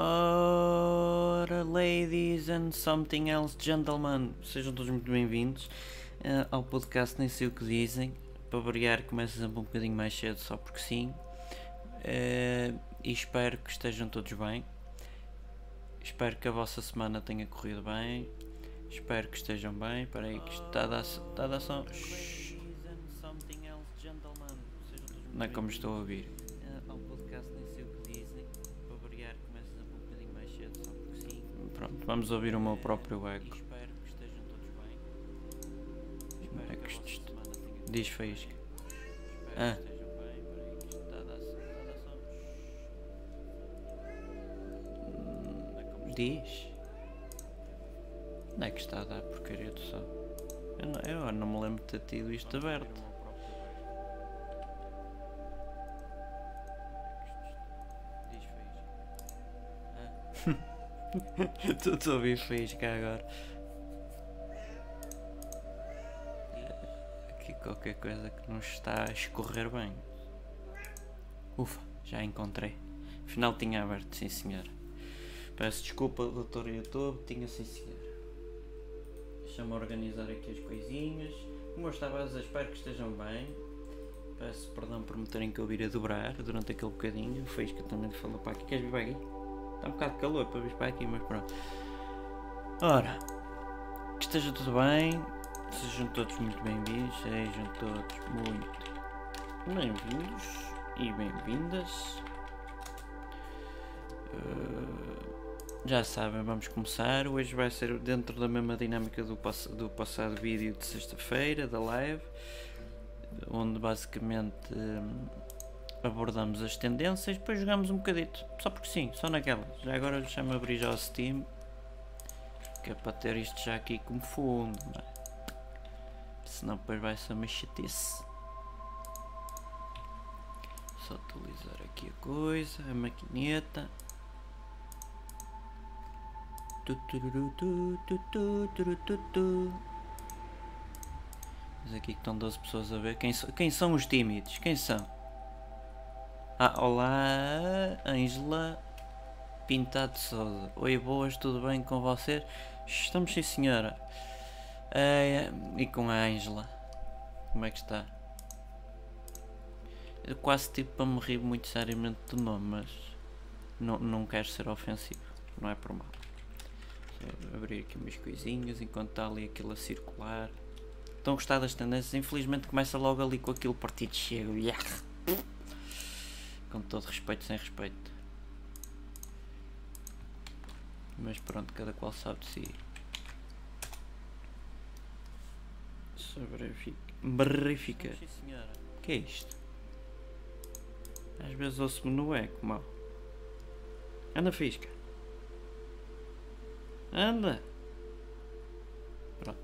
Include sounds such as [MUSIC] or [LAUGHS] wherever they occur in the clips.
Ora, ladies and something else, gentlemen, sejam todos muito bem-vindos uh, ao podcast Nem Sei O Que Dizem. Para variar, começa sempre um bocadinho mais cedo, só porque sim. Uh, e espero que estejam todos bem. Espero que a vossa semana tenha corrido bem. Espero que estejam bem. Espera aí, que isto está a dar, está a dar som. Não é como estou a ouvir. Vamos ouvir o meu próprio eco. Espero que estejam todos bem. Espero que isto, diz faísca. Ah. Diz. Onde é que está a dar porcaria do sol? Eu não, eu não me lembro de ter tido isto aberto. [LAUGHS] Estou a ouvir faísca agora. Aqui qualquer coisa que não está a escorrer bem. Ufa, já encontrei. Afinal tinha aberto, sim senhor. Peço desculpa, doutor YouTube, tinha sim senhor. Deixa-me organizar aqui as coisinhas. Como eu estava espero que estejam bem. Peço perdão por me terem que ouvir a dobrar durante aquele bocadinho. O Faísca também falou para aqui. Queres vir para aqui? Está um bocado calor para vir para aqui, mas pronto. Ora, que esteja tudo bem. Sejam todos muito bem-vindos. Sejam todos muito bem-vindos e bem-vindas. Uh, já sabem, vamos começar. Hoje vai ser dentro da mesma dinâmica do, do passado vídeo de sexta-feira, da live, onde basicamente hum, abordamos as tendências, depois jogamos um bocadito, só porque sim, só naquela. Já agora deixa-me abrir já o Steam, que é para ter isto já aqui como fundo, não é? senão depois vai ser uma chatice. Só atualizar aqui a coisa, a maquineta. Mas aqui estão 12 pessoas a ver. Quem, so, quem são os tímidos? Quem são? Ah, olá, Ângela Pintado Souza. Oi, boas, tudo bem com vocês? Estamos sim, senhora. É, e com a Ângela. Como é que está? Eu quase tipo para me rir muito seriamente do nome, mas não, não quero ser ofensivo. Não é por mal. Abrir aqui umas coisinhas enquanto está ali aquilo a circular. Estão a gostar das tendências? Infelizmente começa logo ali com aquele partido chego. Yeah. Com todo respeito, sem respeito. Mas pronto, cada qual sabe de si. Só verifica. O que é isto? Às vezes ouço-me no eco, mal. Anda fisca. Anda! Pronto.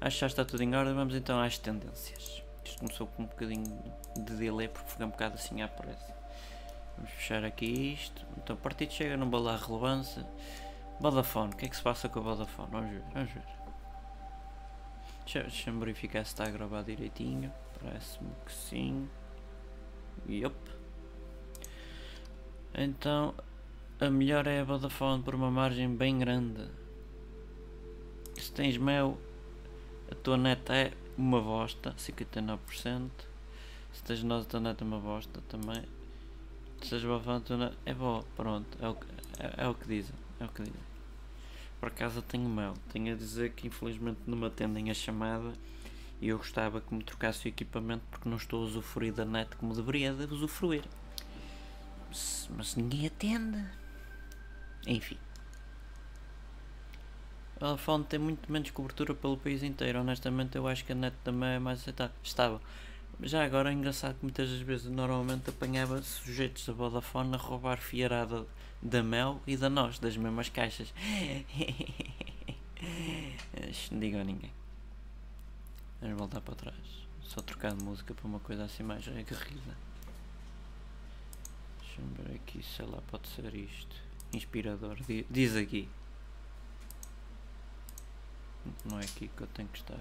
Acho que já está tudo em ordem. Vamos então às tendências. Isto começou com um bocadinho de delay porque foi um bocado assim à pressa. Vamos fechar aqui isto. Então o partido chega no balar relevância. Vodafone. O que é que se passa com o Vodafone? Vamos ver. Vamos ver. Deixa-me verificar se está a gravar direitinho. Parece-me que sim. Yup. Então a melhor é a Vodafone por uma margem bem grande. Se tens mel, a tua neta é uma bosta, 59%. Se tens nós, a tua neta é uma bosta também. Se tens Vodafone, a tua neta é boa, pronto, é o, que, é, é o que dizem. É o que dizem. Por acaso eu tenho mel, tenho a dizer que infelizmente não me atendem a chamada e eu gostava que me trocasse o equipamento porque não estou a usufruir da net como deveria de usufruir. Mas, mas ninguém atende. Enfim. A Vodafone tem muito menos cobertura pelo país inteiro. Honestamente, eu acho que a net também é mais estável. Já agora é engraçado que muitas das vezes normalmente apanhava sujeitos da Vodafone a roubar fiarada da Mel e da nós, das mesmas caixas. [LAUGHS] não digam a ninguém. Vamos voltar para trás. Só trocar de música para uma coisa assim mais aguerrida. Deixa-me ver aqui, sei lá, pode ser isto. Inspirador, diz aqui. Não é aqui que eu tenho que estar.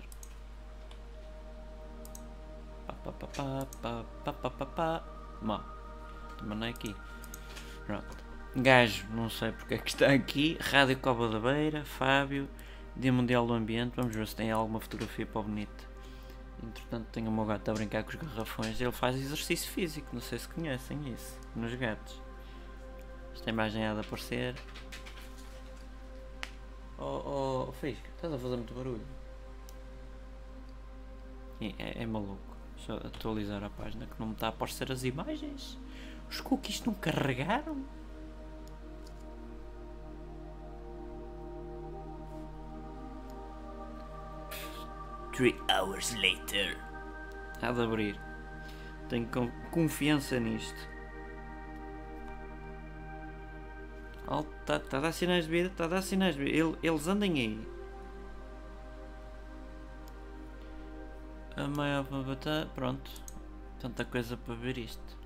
Bom, mas não é aqui. Pronto. Gajo, não sei porque é que está aqui. Rádio Cova da Beira, Fábio, Dia Mundial do Ambiente. Vamos ver se tem alguma fotografia para o bonito. Entretanto, tenho o meu gato a brincar com os garrafões. Ele faz exercício físico, não sei se conhecem isso, nos gatos. Esta imagem há de aparecer. Oh, oh, Fisco, estás a fazer muito barulho. É, é, é maluco. Deixa eu atualizar a página que não me está a aparecer as imagens. Os cookies não carregaram? Three hours later. Há de abrir. Tenho confiança nisto. Está tá a dar sinais de vida, está a dar sinais de vida. Eles andem aí. A maior batalha. Pronto. Tanta coisa para ver isto.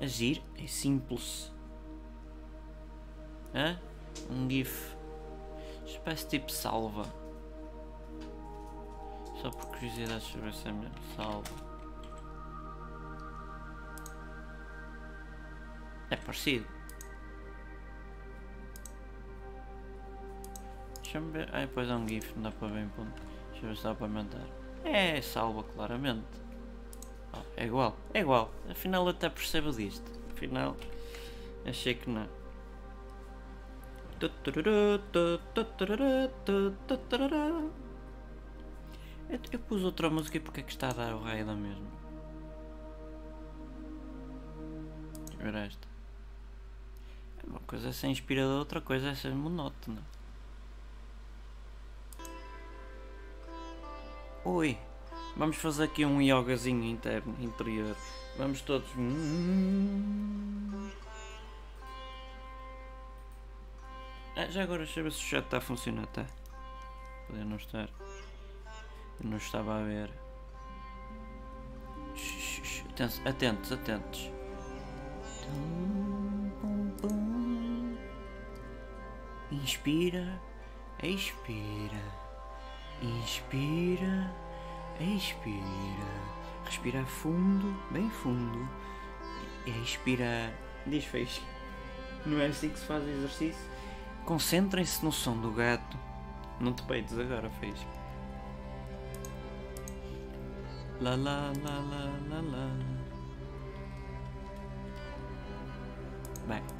Agir é simples. Hã? Um GIF. Espécie tipo salva. Só por curiosidade, se é mesmo. Salva. É parecido. Deixa-me ver. Ah, depois é um GIF, não dá para ver em ponto. Deixa eu ver se dá para aumentar. É, salva claramente. Oh, é igual, é igual. Afinal eu até percebo disto. Afinal, achei que não. Eu, eu pus outra música e porque é que está a dar o raio da mesma? Ver esta. Uma coisa é ser outra coisa é ser monótona. Oi, vamos fazer aqui um yogazinho interno, interior. Vamos todos. Ah, já agora deixa ver se o chat está a funcionar, tá? Poder não estar. Eu não estava a ver. Atentos, atentos. Inspira, expira. Inspira, expira. Respira fundo, bem fundo. Expira. Diz fez. Não é assim que se faz exercício? Concentrem-se no som do gato. Não te peites agora, fez. La la la la la la. Bem.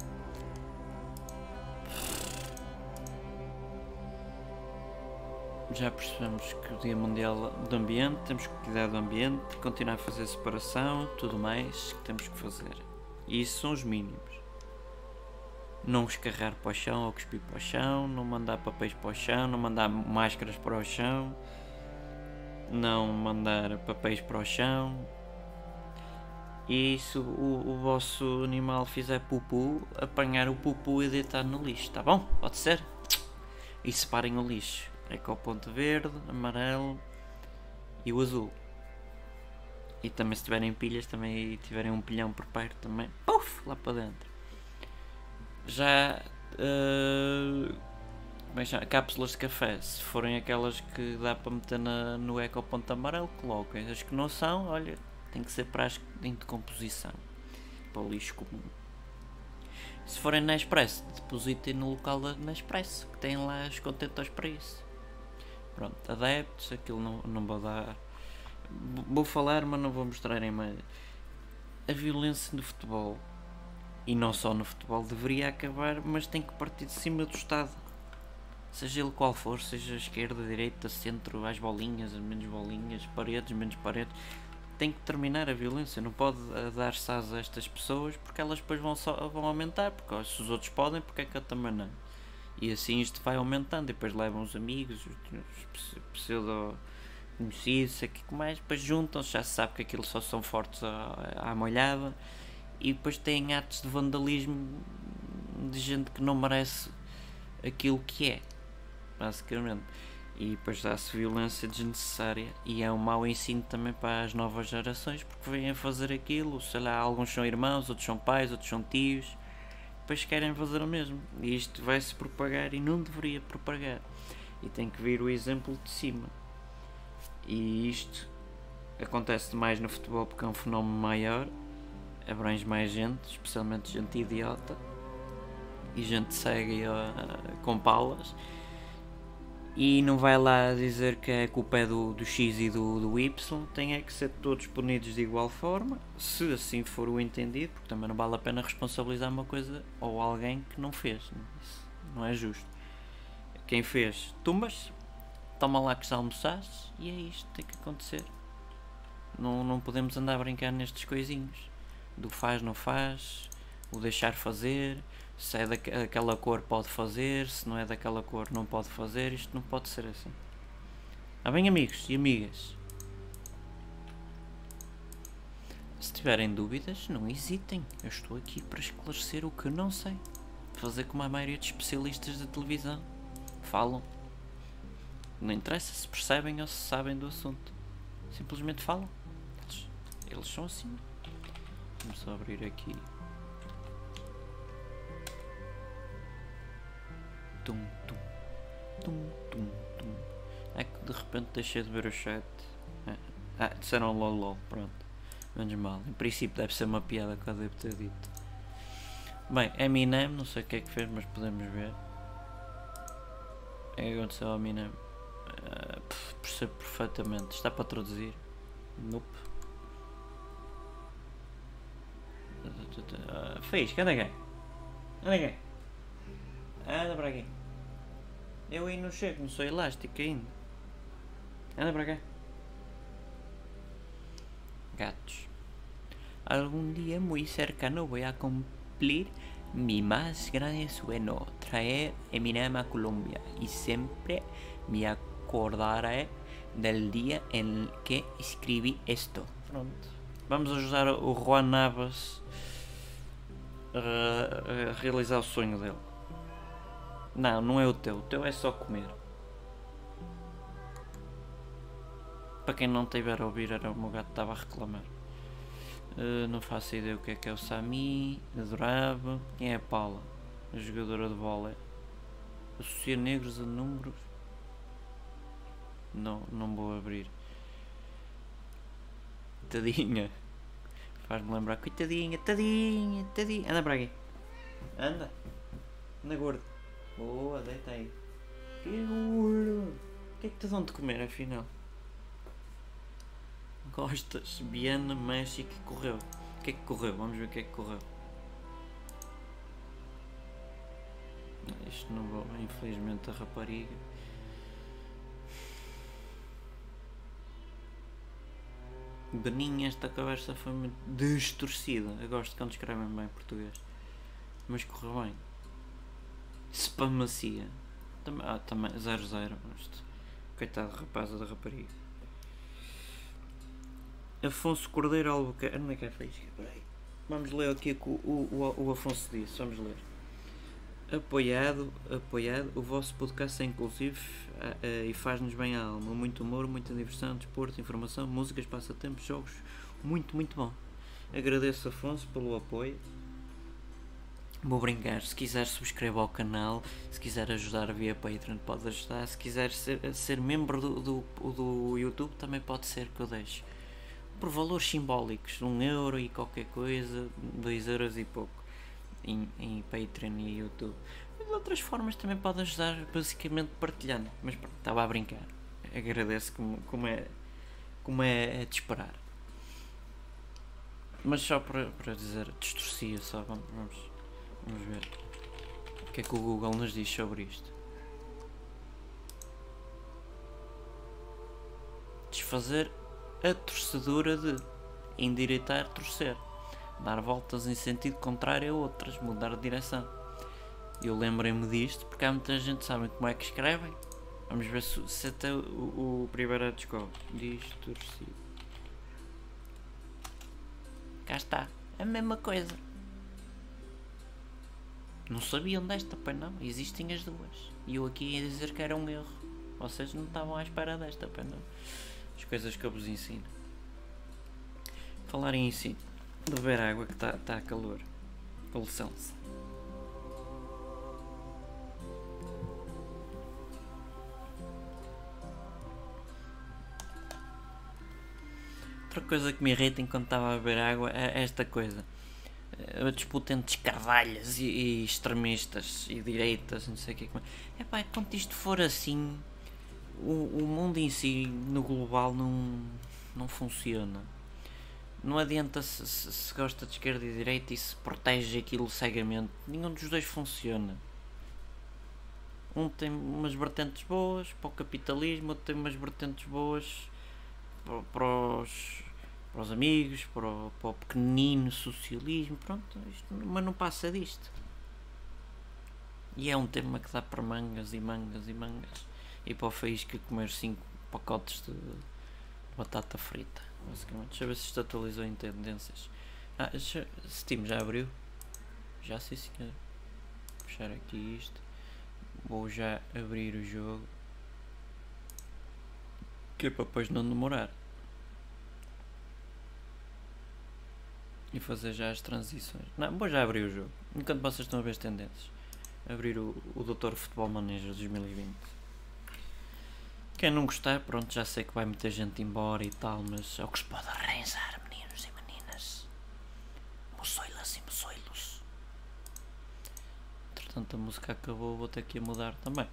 Já percebemos que o Dia Mundial do Ambiente, temos que cuidar do ambiente, continuar a fazer separação, tudo mais que temos que fazer. E isso são os mínimos. Não escarrar para o chão ou cuspir para o chão, não mandar papéis para o chão, não mandar máscaras para o chão não mandar papéis para o chão. E se o, o vosso animal fizer pupu, apanhar o pupu e deitar no lixo, tá bom? Pode ser? E separem o lixo. É com o ponto verde, amarelo e o azul. E também se tiverem pilhas, também tiverem um pilhão por perto também, puf, lá para dentro. Já uh, é cápsulas de café, se forem aquelas que dá para meter na, no ecoponto amarelo, coloquem. As que não são, olha, tem que ser para as em decomposição, para o lixo comum. Se forem na Express, depositem no local da Nespresso, que tem lá os contentores para isso. Pronto, adeptos, aquilo não, não vou dar. Vou falar, mas não vou mostrar em mais. A violência no futebol, e não só no futebol, deveria acabar, mas tem que partir de cima do Estado seja ele qual for, seja esquerda, direita, centro, as bolinhas, as menos bolinhas, paredes, menos paredes, tem que terminar a violência, não pode eh, dar sas a estas pessoas porque elas depois vão, só, vão aumentar, porque se os outros podem, porque é que eu também não? E assim isto vai aumentando, depois levam os amigos, os pseudo conhecidos, sei que mais, depois juntam-se, já se sabe que aquilo só são fortes à, à molhada, e depois têm atos de vandalismo de gente que não merece aquilo que é basicamente. E depois dá-se violência desnecessária. E é um mau ensino também para as novas gerações porque vêm a fazer aquilo, sei lá, alguns são irmãos, outros são pais, outros são tios, depois querem fazer o mesmo. E isto vai se propagar e não deveria propagar. E tem que vir o exemplo de cima. E isto acontece mais no futebol porque é um fenómeno maior, abrange mais gente, especialmente gente idiota e gente cega uh, com palas e não vai lá dizer que a culpa é do, do X e do, do Y, tem é que ser todos punidos de igual forma, se assim for o entendido, porque também não vale a pena responsabilizar uma coisa ou alguém que não fez, Isso não é justo. Quem fez, tumbas, toma lá que já almoçaste e é isto tem que acontecer. Não, não podemos andar a brincar nestes coisinhos, do faz, não faz, o deixar fazer, se é daquela cor pode fazer, se não é daquela cor não pode fazer, isto não pode ser assim. Ah bem amigos e amigas. Se tiverem dúvidas, não hesitem. Eu estou aqui para esclarecer o que não sei. Fazer como a maioria de especialistas da televisão. Falam. Não interessa se percebem ou se sabem do assunto. Simplesmente falam. Eles, eles são assim. Vamos só abrir aqui tum, tum, tum, tum, tum. É que de repente deixei de ver o chat. É. Ah, disseram lol lol, pronto. Menos mal. Em princípio deve ser uma piada que eu devo ter dito. Bem, Eminem, não sei o que é que fez, mas podemos ver. O que aconteceu ao Eminem? Uh, percebo perfeitamente. Está para traduzir? Nope. Uh, fez, cadê quem? Cadê quem? Anda para aqui. Eu aí não chego, não sou elástico ainda. Anda para cá. Gatos. Algún día muy cercano voy a cumplir mi más grande sueño, traer Eminem a Colombia y siempre me acordaré del día en que escribí esto. Pronto. Vamos ajudar o Juan Navas a, a realizar o sonho dele. Não, não é o teu. O teu é só comer. Para quem não tiver a ouvir, era o meu gato que estava a reclamar. Uh, não faço ideia o que é que é o Sami. Adorava. Quem é a Paula? A jogadora de bola. Associa negros a números. Não, não vou abrir. Tadinha. Faz-me lembrar. Coitadinha, tadinha, tadinha. Anda para aqui. Anda. Anda gordo. Boa, deita aí. Que gordo. O que é que te dão de comer afinal? Gostas? Biana, México que correu. O que é que correu? Vamos ver o que é que correu. Isto não vou, infelizmente a rapariga. Beninha, esta conversa foi muito distorcida. Eu gosto quando escrevem bem português. Mas correu bem. Spamacia. Também, ah, também 00. Coitado rapaz da rapariga. Afonso Cordeiro Albuquerque. Onde é que é feito? Vamos ler aqui o que o, o, o Afonso disse. Vamos ler. Apoiado, apoiado, o vosso podcast é inclusivo uh, e faz-nos bem a alma. Muito humor, muita diversão, desporto, informação, músicas, passatempos, jogos. Muito, muito bom. Agradeço, Afonso, pelo apoio. Vou brincar, se quiser subscreva ao canal, se quiser ajudar via Patreon pode ajudar, se quiser ser, ser membro do, do, do YouTube também pode ser que eu deixe. Por valores simbólicos, um euro e qualquer coisa, dois euros e pouco em, em Patreon e YouTube. De outras formas também pode ajudar basicamente partilhando, mas pronto, estava a brincar. Agradeço como, como, é, como é, é de esperar. Mas só para, para dizer, distorcia só, vamos, vamos ver o que é que o Google nos diz sobre isto. Desfazer a torcedura de endireitar, torcer, dar voltas em sentido contrário a outras, mudar de direção. Eu lembrei-me disto porque há muita gente que sabe como é que escrevem. Vamos ver se, se até o, o primeiro descobre. Distorcido. Cá está. A mesma coisa. Não sabiam desta, pois não. Existem as duas. E eu aqui ia dizer que era um erro. Vocês não estavam à espera desta, pois não. As coisas que eu vos ensino. Falar em ensino. Beber água que está tá a calor. Com licença. outra coisa que me irrita enquanto estava a beber água é esta coisa. A disputa entre escarvalhas e, e extremistas e direitas, não sei o que. É pá, quando isto for assim, o, o mundo em si, no global, não, não funciona. Não adianta se, se, se gosta de esquerda e direita e se protege aquilo cegamente. Nenhum dos dois funciona. Um tem umas vertentes boas para o capitalismo, outro tem umas vertentes boas para, para, os, para os amigos, para o, para o pequenino socialismo. Pronto, isto, mas não passa disto. E é um tema que dá para mangas e mangas e mangas. E para o faísca comer 5 pacotes de batata frita basicamente. Deixa eu ver se isto atualizou em tendências. Ah, deixa, Steam já abriu? Já sim senhor. Vou fechar aqui isto. Vou já abrir o jogo. Que é para depois não demorar. E fazer já as transições. Não, vou já abrir o jogo. Enquanto vocês estão a ver as tendências. Abrir o, o Doutor Futebol Manager 2020. Quem não gostar, pronto, já sei que vai muita gente embora e tal, mas é o que se pode arranjar, meninos e meninas. Moçoilas e moçoilos. Entretanto, a música acabou, vou ter que mudar também.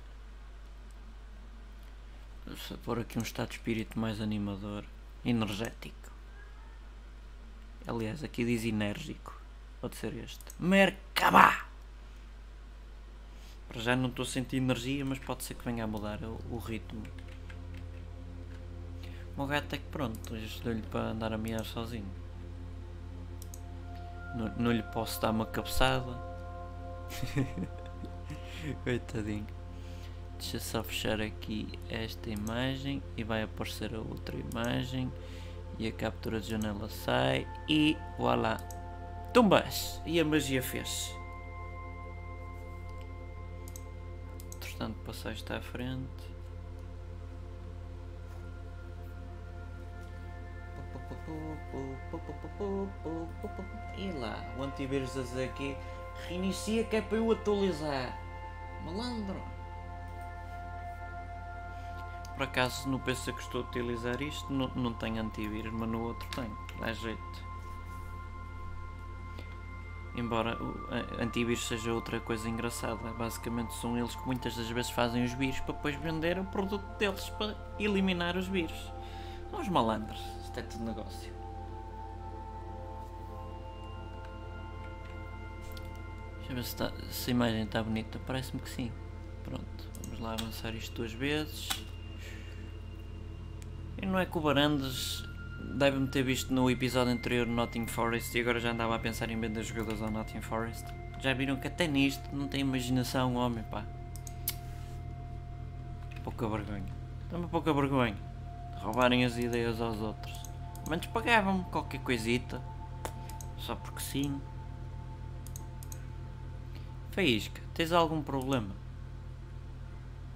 Vou pôr aqui um estado de espírito mais animador, energético. Aliás, aqui diz enérgico. Pode ser este. Merkabah! Para já não estou a sentir energia, mas pode ser que venha a mudar o, o ritmo. O gato é que pronto, ajudou-lhe para andar a miar sozinho. Não, não lhe posso dar uma cabeçada. [LAUGHS] Coitadinho. Deixa só fechar aqui esta imagem e vai aparecer a outra imagem. E a captura de janela sai e voilà. Tumbas! E a magia fez. Entretanto, passar está à frente. E lá, o antivírus aqui, reinicia que é para eu atualizar. Malandro. Por acaso no PC que estou a utilizar isto não, não tem antivírus, mas no outro tem, dá jeito. Embora o antivírus seja outra coisa engraçada, basicamente são eles que muitas das vezes fazem os vírus para depois vender o produto deles para eliminar os vírus. São os malandros, isto é tudo negócio. Deixa eu ver se, tá, se a imagem está bonita, parece-me que sim. Pronto, vamos lá avançar isto duas vezes. E não é que o Barandas deve-me ter visto no episódio anterior no Notting Forest e agora já andava a pensar em vender jogadores ao Notting Forest. Já viram que até nisto não tem imaginação, homem, pá. Pouca vergonha. Toma pouca vergonha roubarem as ideias aos outros. Mas pagavam-me qualquer coisita. Só porque sim. Faísca, tens algum problema?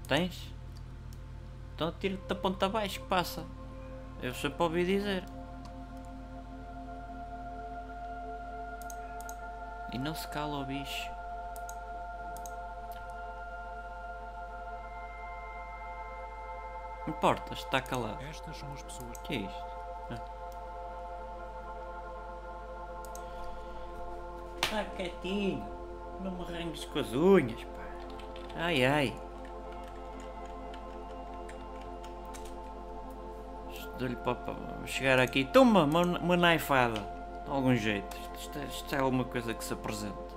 Tens? Então tira-te da ponta abaixo que passa. Eu sempre ouvi dizer. E não se cala o bicho. Importas, está calado. Estas são as pessoas. Que é isto? Ah. Está quietinho. Não me arranques com as unhas, pá. Ai ai. Dou-lhe para chegar aqui. Toma uma, uma naifada. De algum jeito. Isto, isto, isto é alguma coisa que se apresenta.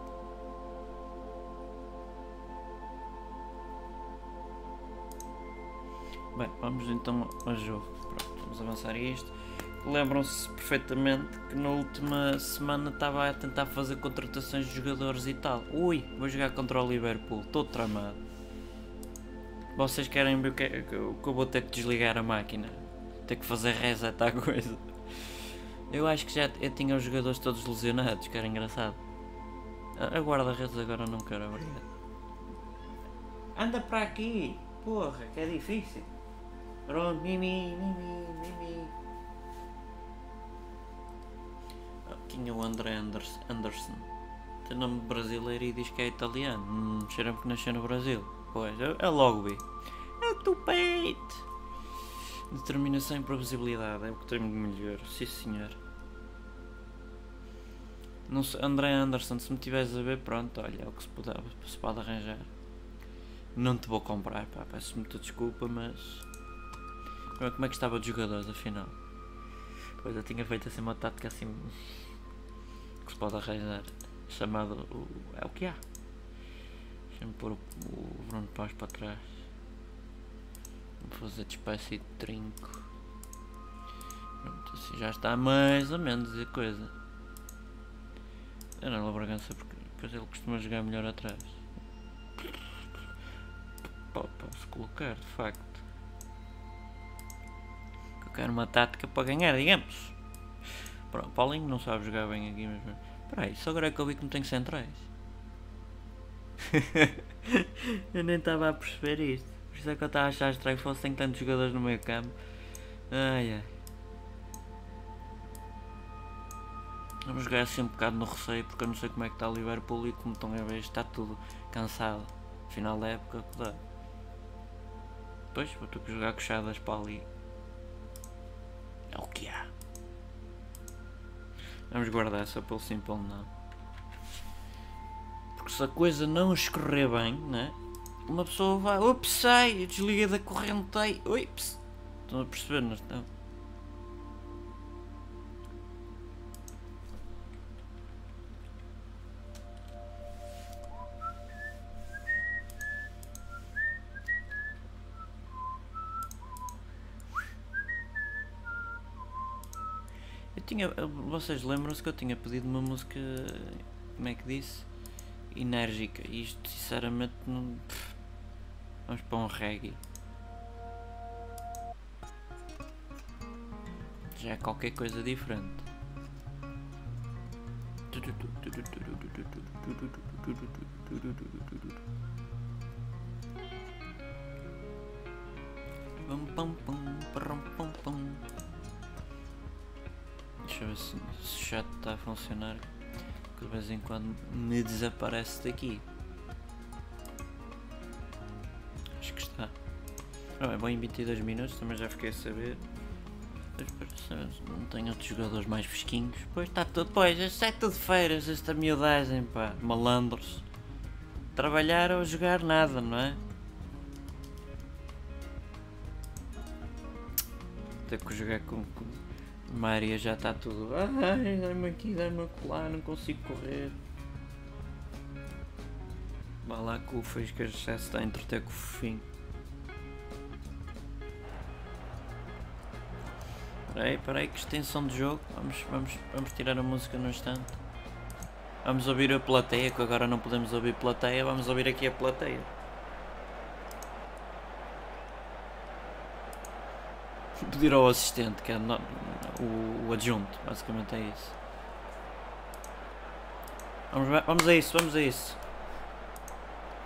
Bem, vamos então ao jogo. Pronto, vamos avançar isto. Lembram-se perfeitamente que na última semana estava a tentar fazer contratações de jogadores e tal. Ui, vou jogar contra o Liverpool, todo tramado. Vocês querem ver o que, é, que eu vou ter que desligar a máquina? Ter que fazer reset à [LAUGHS] coisa. Eu acho que já eu tinha os jogadores todos lesionados, que era engraçado. A guarda-redes agora não quero, obrigado. Anda para aqui! Porra, que é difícil. Pronto, Mimi, Mimi, Mimi. Tinha o André Anders, Anderson. Tem nome brasileiro e diz que é italiano. Hum, cheira-me que nasceu no Brasil. Pois, é, é logo vi. É tu peito. Determinação e previsibilidade é o que tenho de melhor, sim senhor. Não sei, André Anderson, se me tiveres a ver, pronto, olha, é o que se pode, se pode arranjar. Não te vou comprar, pá, peço muita desculpa, mas. Como é que estava de jogadores, afinal? Pois eu tinha feito assim uma tática assim. que se pode arranjar. Chamado. O, é o que há. Deixa-me pôr o, o Bruno Paz para trás. Vou fazer de espécie de trinco. Pronto, assim já está mais ou menos a coisa. Era na Bragança porque depois ele costuma jogar melhor atrás. Posso colocar, de facto. Eu quero uma tática para ganhar, digamos. Pronto, Paulinho não sabe jogar bem aqui, mas. Peraí, só agora é que eu vi que não tenho centrais. [LAUGHS] eu nem estava a perceber isto. Isso é que eu estava a achar estranho fosse tem tantos jogadores no meio campo. Ai ai. Vamos jogar assim um bocado no receio porque eu não sei como é que está o Liverpool e como estão a ver está tudo cansado. Final da época que dá. Pois, vou ter que jogar coxadas para ali. É o que há. Vamos guardar essa pelo simples não. Porque se a coisa não escorrer bem, né? Uma pessoa vai, ups, sai, desliga da corrente, aí, ups. Estão a perceber, não estão? Eu tinha. Vocês lembram-se que eu tinha pedido uma música. Como é que disse? Enérgica. E isto sinceramente não. Vamos para um reggae. Já é qualquer coisa diferente. Deixa eu ver se, se o chat está a funcionar. Que de vez em quando me desaparece daqui. É bom em 22 minutos, também já fiquei a saber. Não tenho outros jogadores mais fresquinhos. Pois está tudo. Pois, isto é tudo feiras, esta miudagem, pá. Malandros. Trabalhar ou jogar nada, não é? Ter que jogar com, com Maria já está tudo. Ai, dá-me aqui, dá-me acolá, não consigo correr. Vá lá com o Fiscas já se está a entreter com o fofinho. Peraí, peraí, que extensão de jogo. Vamos, vamos, vamos tirar a música no instante. Vamos ouvir a plateia, que agora não podemos ouvir plateia, vamos ouvir aqui a plateia. [LAUGHS] Pedir ao assistente, que é no, o, o, adjunto, basicamente é isso. Vamos, vamos a isso, vamos a isso.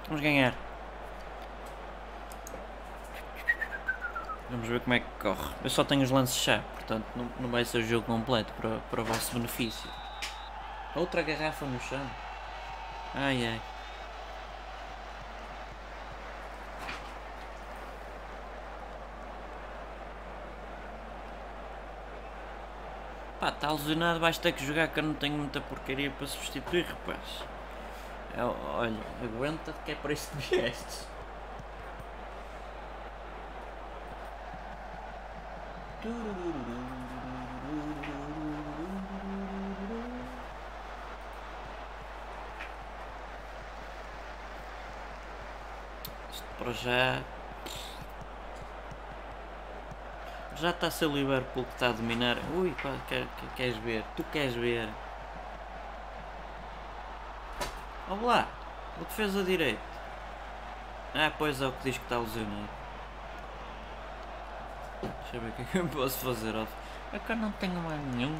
Vamos ganhar. Vamos ver como é que corre. Eu só tenho os lances chá, portanto não, não vai ser o jogo completo para, para o vosso benefício. Outra garrafa no chão. Ai ai. Pá, está lesionado, vais ter que jogar que eu não tenho muita porcaria para substituir, rapaz. É, olha, aguenta que é para isso que. Isto para já. Já está a ser o Liverpool que está a dominar. Ui, quer, quer, queres ver? Tu queres ver? Vamos lá, o defesa direito. Ah, pois é o que diz que está lesionado. Deixa eu ver o que é que eu posso fazer. É que eu não tenho mais nenhum.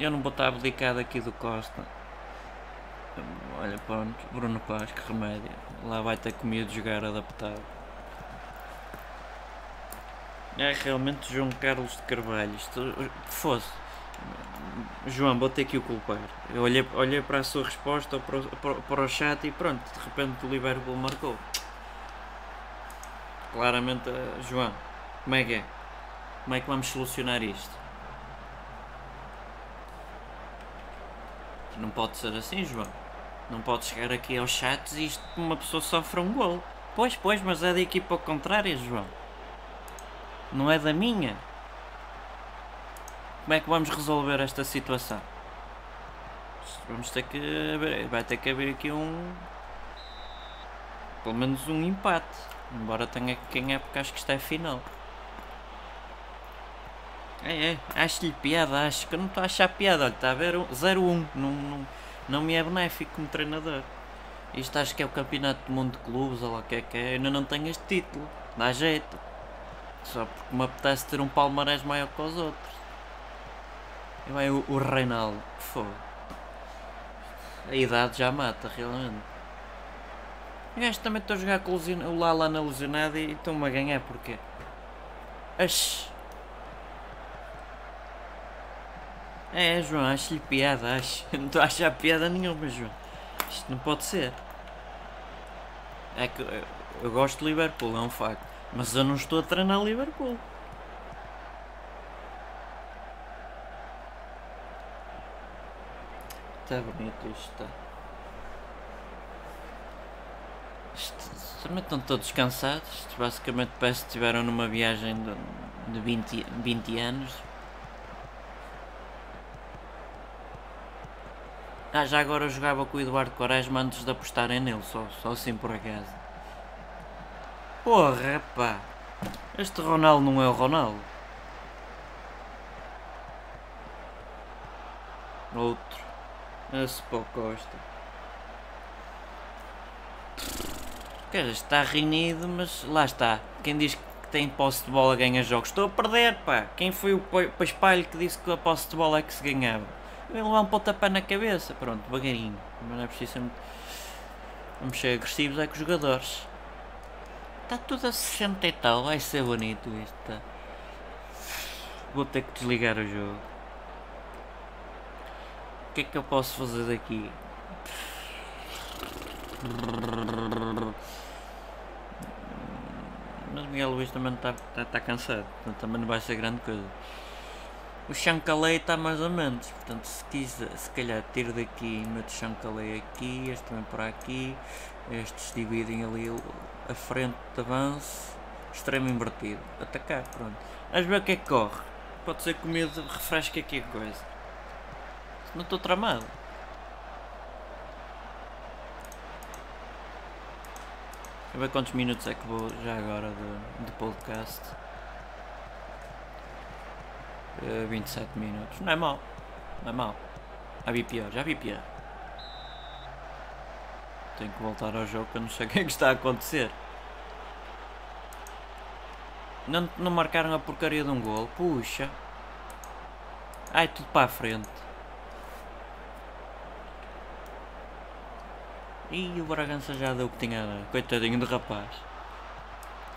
Eu não vou estar abdicado aqui do Costa. Olha, pronto, Bruno Paz, que remédio. Lá vai ter comido jogar adaptado. É realmente João Carlos de Carvalho. Isto fosse. João, ter que o culpar. Eu olhei, olhei para a sua resposta para o, para, para o chat e pronto, de repente o Liverpool marcou. Claramente, João, como é que é? Como é que vamos solucionar isto? Não pode ser assim, João. Não pode chegar aqui aos chats e isto uma pessoa sofre um gol. Pois, pois, mas é da equipa contrária, João. Não é da minha. Como é que vamos resolver esta situação? Vamos ter que. Vai ter que haver aqui um. Pelo menos um empate. Embora tenha quem é, porque acho que isto é final. É, é, acho-lhe piada, acho que não estou a achar piada. Olha, está a ver? 0-1. Não, não, não me é benéfico como treinador. Isto acho que é o campeonato do mundo de clubes, ou lá o que é que é. Ainda não tenho este título. Dá jeito. Só porque me apetece ter um palmarés maior que os outros. E vai o, o Reinaldo. Fogo. A idade já mata, realmente. Gajo também estou a jogar com o Lala na ilusionado e estão-me a ganhar porque. Ash. É, João, acho-lhe piada, acho. [LAUGHS] Não estou a achar piada nenhuma, João. Isto não pode ser. É que eu, eu gosto de Liverpool, é um facto. Mas eu não estou a treinar Liverpool. Está bonito isto, está. Isto, também estão todos cansados. Isto basicamente parece que estiveram numa viagem de, de 20, 20 anos. Ah, já agora eu jogava com o Eduardo Quaresma antes de apostarem nele, só, só assim por acaso. Porra, pá. Este Ronaldo não é o Ronaldo. Outro. Esse pó Costa. Quer está reunido, mas lá está. Quem diz que tem posse de bola ganha jogos. Estou a perder, pá. Quem foi o espalho que disse que a posse de bola é que se ganhava? Eu levar um pontapé na cabeça, pronto, devagarinho. Mas não é preciso sempre... Vamos ser agressivos é com os jogadores. Está tudo a 60 e tal, vai ser bonito isto. Vou ter que desligar o jogo. O que é que eu posso fazer daqui? Mas Miguel Luís também está tá, tá cansado, também não vai ser grande coisa. O Chancalei está mais ou menos, portanto se quiser, se calhar tiro daqui e meto o Chancalei aqui, este também por aqui, estes dividem ali a frente de avanço, extremo invertido, atacar, pronto. Vamos ver o que é que corre, pode ser que o medo refresque aqui a coisa. Não estou tramado. Deixa ver quantos minutos é que vou já agora de podcast. Uh, 27 minutos. Não é mal. Não é mal. Já vi pior, já vi pior. Tenho que voltar ao jogo que eu não sei o que é que está a acontecer. Não, não marcaram a porcaria de um gol. Puxa. Ai, tudo para a frente. E o Bragança já deu o que tinha. Coitadinho do rapaz.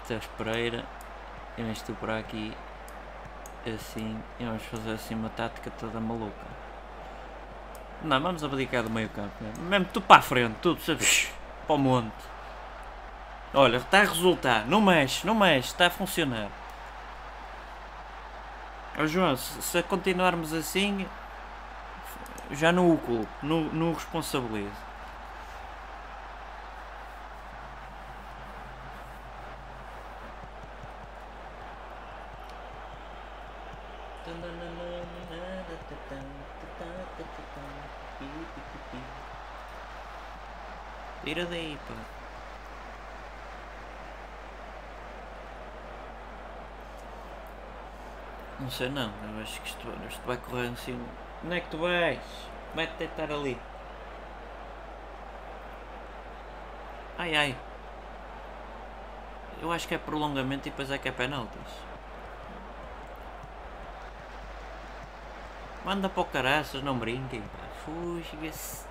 Teus Pereira. Eu estou por aqui assim e vamos fazer assim uma tática toda maluca. Não, vamos abdicar do meio campo. Mesmo, mesmo tu para a frente, tudo sabes, para o monte. Olha, está a resultar, não mexe, não mexe, está a funcionar. Oh, João, se, se continuarmos assim, já não o culpo, não, não o responsabilizo. Não sei não, eu acho que isto, isto vai correr assim. Onde é que tu vais? Vai-te deitar ali. Ai ai. Eu acho que é prolongamento e depois é que é penaltis. Manda para o caraças, não brinquem, pá. Fugiga-se.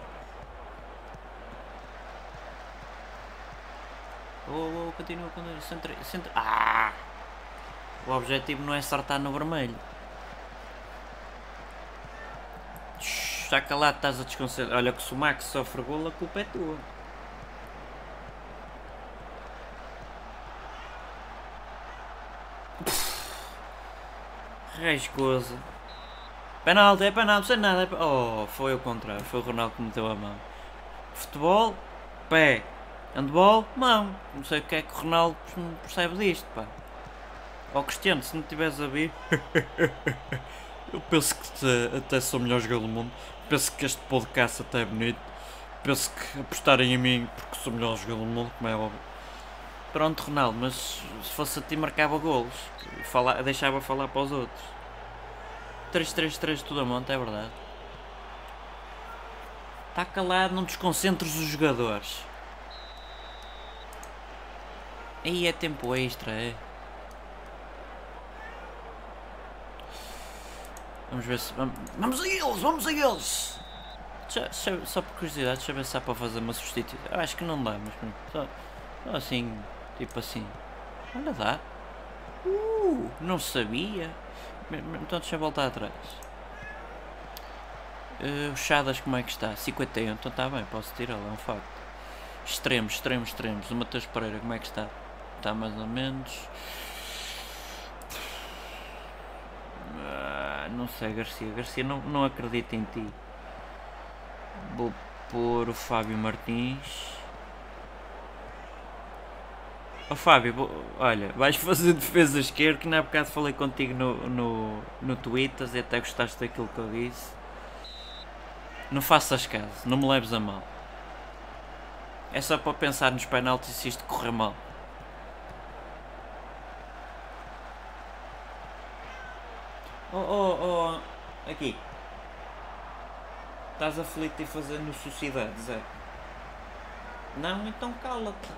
Oh, oh, continua com ele. Centra, centra. Ah! O objetivo não é acertar no vermelho. Já calado estás a desconcertar. Olha que se o Max sofre gol, a culpa é tua. Rasgoso. Penalti, é penalti, sem nada. É... Oh, foi o contrário. Foi o Ronaldo que meteu a mão. Futebol, pé. Handball, mão. Não sei o que é que o Ronaldo percebe disto, pá. Ó oh, Cristiano, se não estiveres a vir. [LAUGHS] Eu penso que até sou o melhor jogador do mundo. Penso que este podcast até é bonito. Penso que apostarem em mim porque sou o melhor jogador do mundo, como é óbvio. Pronto, Ronaldo, mas se fosse a ti marcava golos. Fala, deixava falar para os outros. 3-3-3 tudo a monte, é verdade. Está calado, não desconcentres os jogadores. Aí é tempo extra, é. Vamos ver se. Vamos a eles, vamos a eles! Só, só por curiosidade, deixa eu ver se há para fazer uma substituição. Acho que não dá, mas só, só assim, tipo assim. Olha, dá. Uh, não sabia. Então deixa eu voltar atrás. Uh, o Chadas como é que está? 51, então está bem, posso tirá-lo, é um facto. Extremos, extremos, extremos. O Matheus Pereira como é que está? Está mais ou menos. Não sei, Garcia. Garcia, não, não acredito em ti. Vou pôr o Fábio Martins. Ó oh, Fábio, vou, olha, vais fazer defesa esquerda que na bocado falei contigo no, no, no Twitter e até gostaste daquilo que eu disse. Não faças caso, não me leves a mal. É só para pensar nos penaltis se isto correr mal. Oh, oh, oh, aqui. Estás aflito e fazendo sociedade, Zé? Não, então cala-te.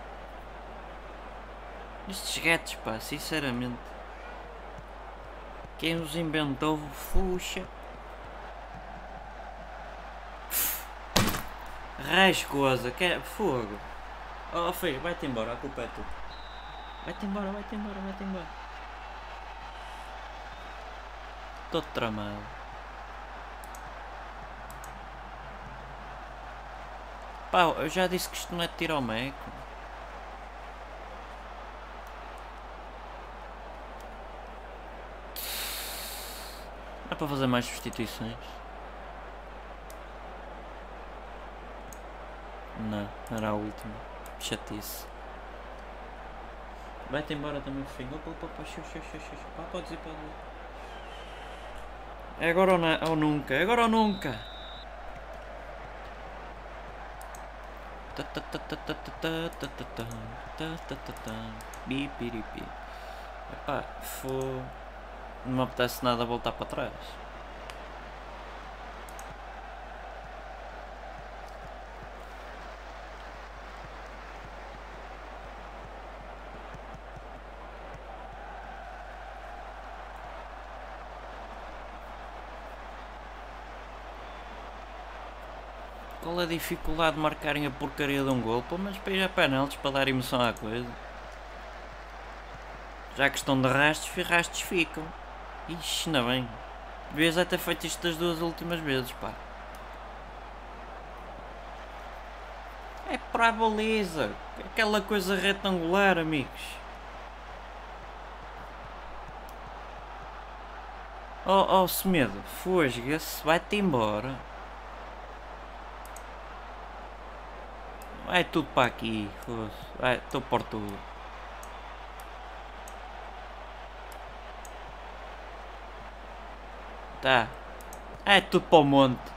Estes gatos, pá, sinceramente. Quem os inventou, fuxa. Rascosa, que é fogo. Oh, filho, vai-te embora, a culpa é tua. Vai-te embora, vai-te embora, vai-te embora. Todo tramado. Pá, eu já disse que isto não é tiro ao meco. Dá para fazer mais substituições? Não, era a última. Chatice. Vai-te embora também, fofinho. Opa, opa, opa, xux, xux, xux. Pá, pode ir, ir. É agora ou, ou nunca, é agora ou nunca. Epá, foi... Não me apetece nada voltar para trás. Qual a dificuldade de marcarem a porcaria de um gol? Pelo menos para ir a penaltis para dar emoção à coisa. Já que estão de rastos, rastos ficam. Ixi, ainda bem. Devias é ter feito isto das duas últimas vezes, pá. É para a baliza. Aquela coisa retangular, amigos. Oh, oh, Semedo, fosga-se, vai-te embora. Vai tudo para aqui. Vai, estou por tudo. Tá. É tudo para o monte.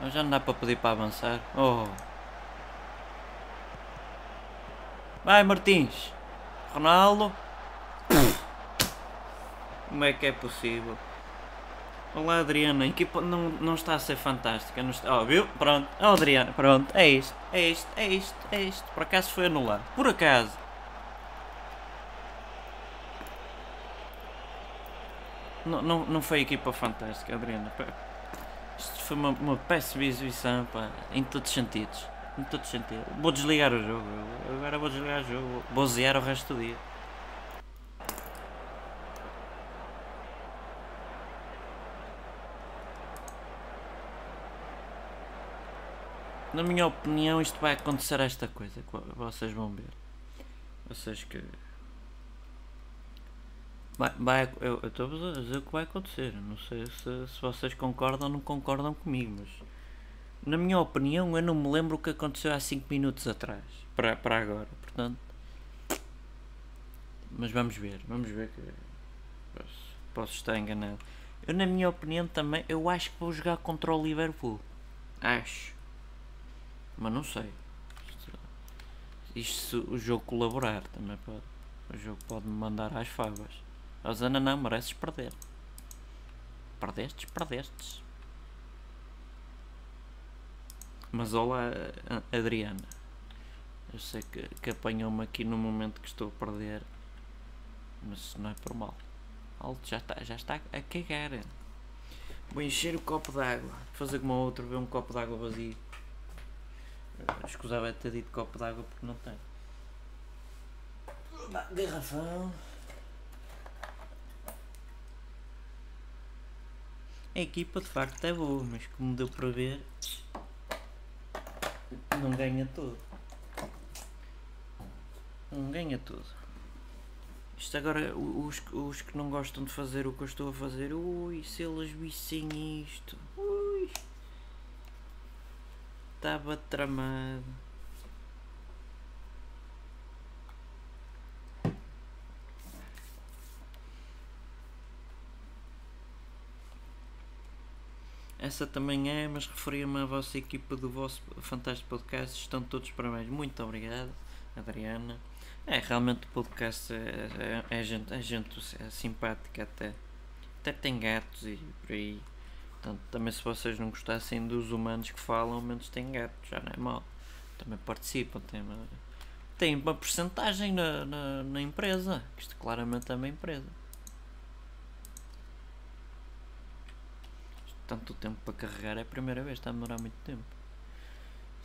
Mas já não dá para pedir para avançar. Oh. Vai Martins. Ronaldo. Como é que é possível? Olá Adriana, a equipa não, não está a ser fantástica. Não está... Oh, viu? Pronto. Oh, Adriana, pronto. É isto, é isto, é isto, é isto. Por acaso foi anulado. Por acaso. Não, não, não foi equipa fantástica, Adriana. Isto foi uma, uma péssima exibição, pá, em todos os sentidos. Em todos os sentidos. Vou desligar o jogo. Agora vou desligar o jogo. Vou zear o resto do dia. Na minha opinião, isto vai acontecer esta coisa vocês vão ver. Vocês que. Vai, vai, eu estou a dizer o que vai acontecer. Não sei se, se vocês concordam ou não concordam comigo, mas. Na minha opinião, eu não me lembro o que aconteceu há 5 minutos atrás. Para, para agora. Portanto. Mas vamos ver. Vamos ver que. Posso, posso estar enganado. Eu, na minha opinião, também. Eu acho que vou jogar contra o Liverpool. Acho. Mas não sei. Isto se o jogo colaborar também pode. O jogo pode me mandar às favas. A Zana não, mereces perder. Perdestes, perdestes. Mas olá Adriana. Eu sei que, que apanhou-me aqui no momento que estou a perder. Mas não é por mal. Alto já está, já está a cagar. Vou encher o copo d'água. Fazer como o outro, ver um copo d'água vazio. Escusava de ter dito copo d'água porque não tem. Garrafão. A equipa de facto é boa, mas como deu para ver, não ganha tudo. Não ganha tudo. Isto agora, os, os que não gostam de fazer o que eu estou a fazer, ui, se eles vissem isto. Estava tramado. Essa também é, mas referia-me à vossa equipa do vosso fantástico podcast. Estão todos parabéns. Muito obrigado, Adriana. É, realmente o podcast é, é, é gente, é gente simpática até. Até tem gatos e por aí. Portanto, também se vocês não gostassem dos humanos que falam, ao menos têm gatos, já não é mal. Também participam, tem uma, tem uma porcentagem na, na, na empresa. Isto claramente é uma empresa. Tanto tempo para carregar é a primeira vez, está a demorar muito tempo.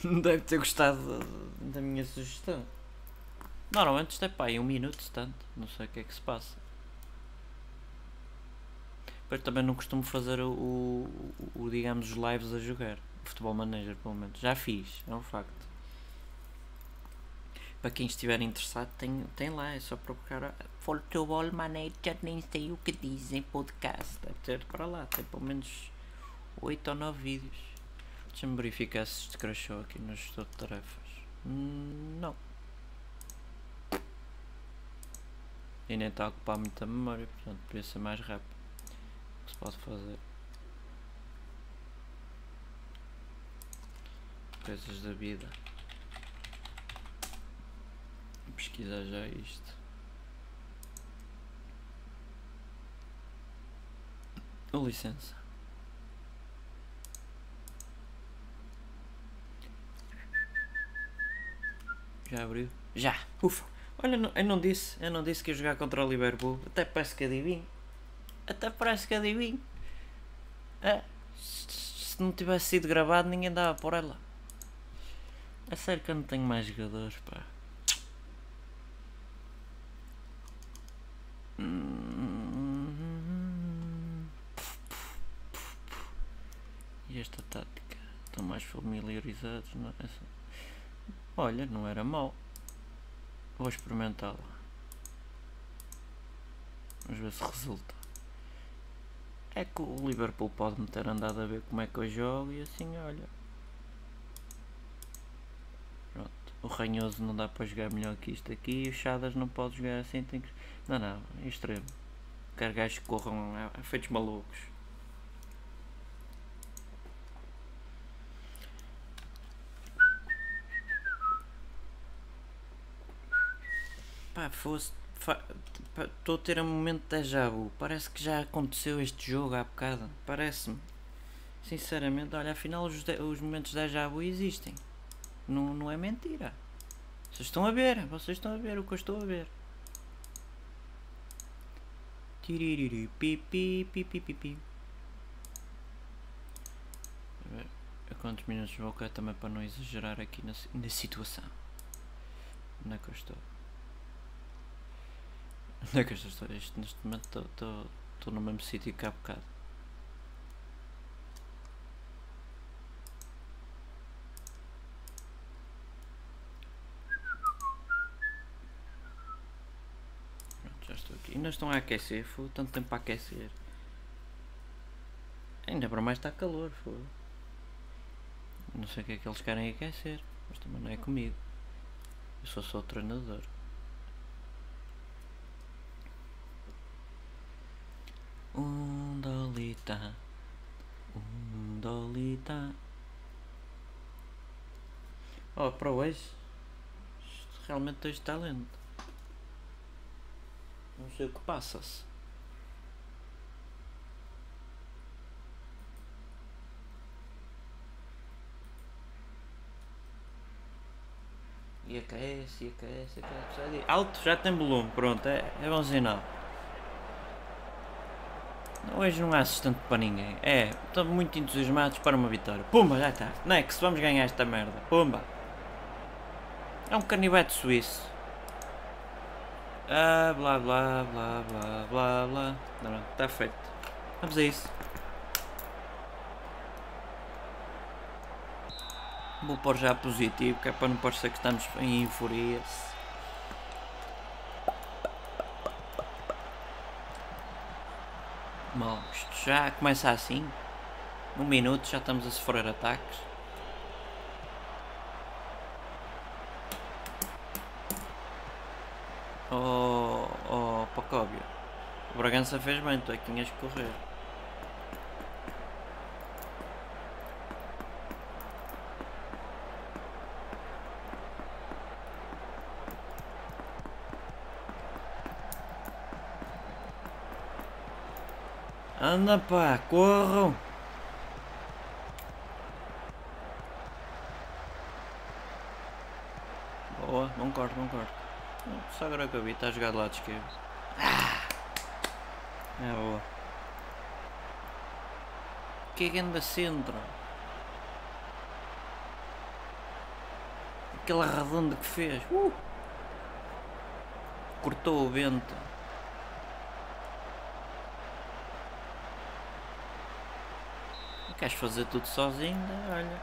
[LAUGHS] Deve ter gostado da, da minha sugestão. Normalmente isto é pá, um minuto, tanto. Não sei o que é que se passa. Eu também não costumo fazer o, o, o, digamos, os lives a jogar. Futebol Manager, pelo menos. Já fiz, é um facto. Para quem estiver interessado, tem, tem lá, é só procurar Futebol Manager, nem sei o que dizem, podcast. Deve ter para lá, tem pelo menos 8 ou 9 vídeos. Deixa-me verificar se isto crashou aqui no gestor de tarefas. Hum, não. E nem está a ocupar muita memória, portanto devia ser mais rápido que se pode fazer. Coisas da vida. Pesquisar já isto. Licença. Já abriu? Já! Ufa! Olha, eu não disse, eu não disse que ia jogar contra o Liverpool. Até parece que adivinho. Até parece que adivinho. É, se não tivesse sido gravado, ninguém dava por ela. É sério que eu não tenho mais jogadores, pá. E esta tática? Estão mais familiarizados? Não é? Olha, não era mau. Vou experimentá-la. Vamos ver se resulta. É que o Liverpool pode me ter andado a ver como é que eu jogo e assim, olha. Pronto. O Ranhoso não dá para jogar melhor que isto aqui e o Chadas não pode jogar assim. Tem que... Não, não, é extremo. Quero gajos que corram é, é feitos malucos. Pá, fosse Estou a ter um momento de déjà vu. Parece que já aconteceu este jogo há bocado. Parece-me. Sinceramente, olha, afinal os, os momentos de déjà vu existem. Não, não é mentira. Vocês estão a ver, vocês estão a ver o que eu estou a ver. Tiriri, pi, pi, pi, pi, pi, pi. A ver a quantos minutos vou cá também para não exagerar aqui na, na situação. É que eu estou? Não é que esta história, isto, neste momento estou no mesmo sítio que há bocado. Pronto, já estou aqui. Ainda estão a aquecer, foi tanto tempo para aquecer. Ainda para mais está calor, foi. Não sei o que é que eles querem aquecer, mas também não é comigo. Eu sou só o treinador. Um dolita, um dolita. Oh, para hoje, isto realmente tens talento. Não sei o que passa-se. E aquece, e aquece, aquece. Alto, já tem volume, pronto, é, é bom sinal. Hoje não há assistente para ninguém. É, estamos muito entusiasmados para uma vitória. Pumba, já está. Next, vamos ganhar esta merda. Pumba. É um canivete suíço. Ah, blá blá blá blá blá blá. Está feito. Vamos a isso. Vou pôr já positivo, que é para não parecer que estamos em euforia. Bom, isto já começa assim. Um minuto já estamos a sofrer ataques. Oh, oh Pacóbio. O Bragança fez bem, tu é que tinhas que correr. Anda pá, corram! Boa, não corto, não corto. Só agora que eu vi, está a jogar do lado esquerdo. Ah! É boa. Que grande centro! Aquela redonda que fez. Uh! Cortou o vento. Queres fazer tudo sozinho? Olha.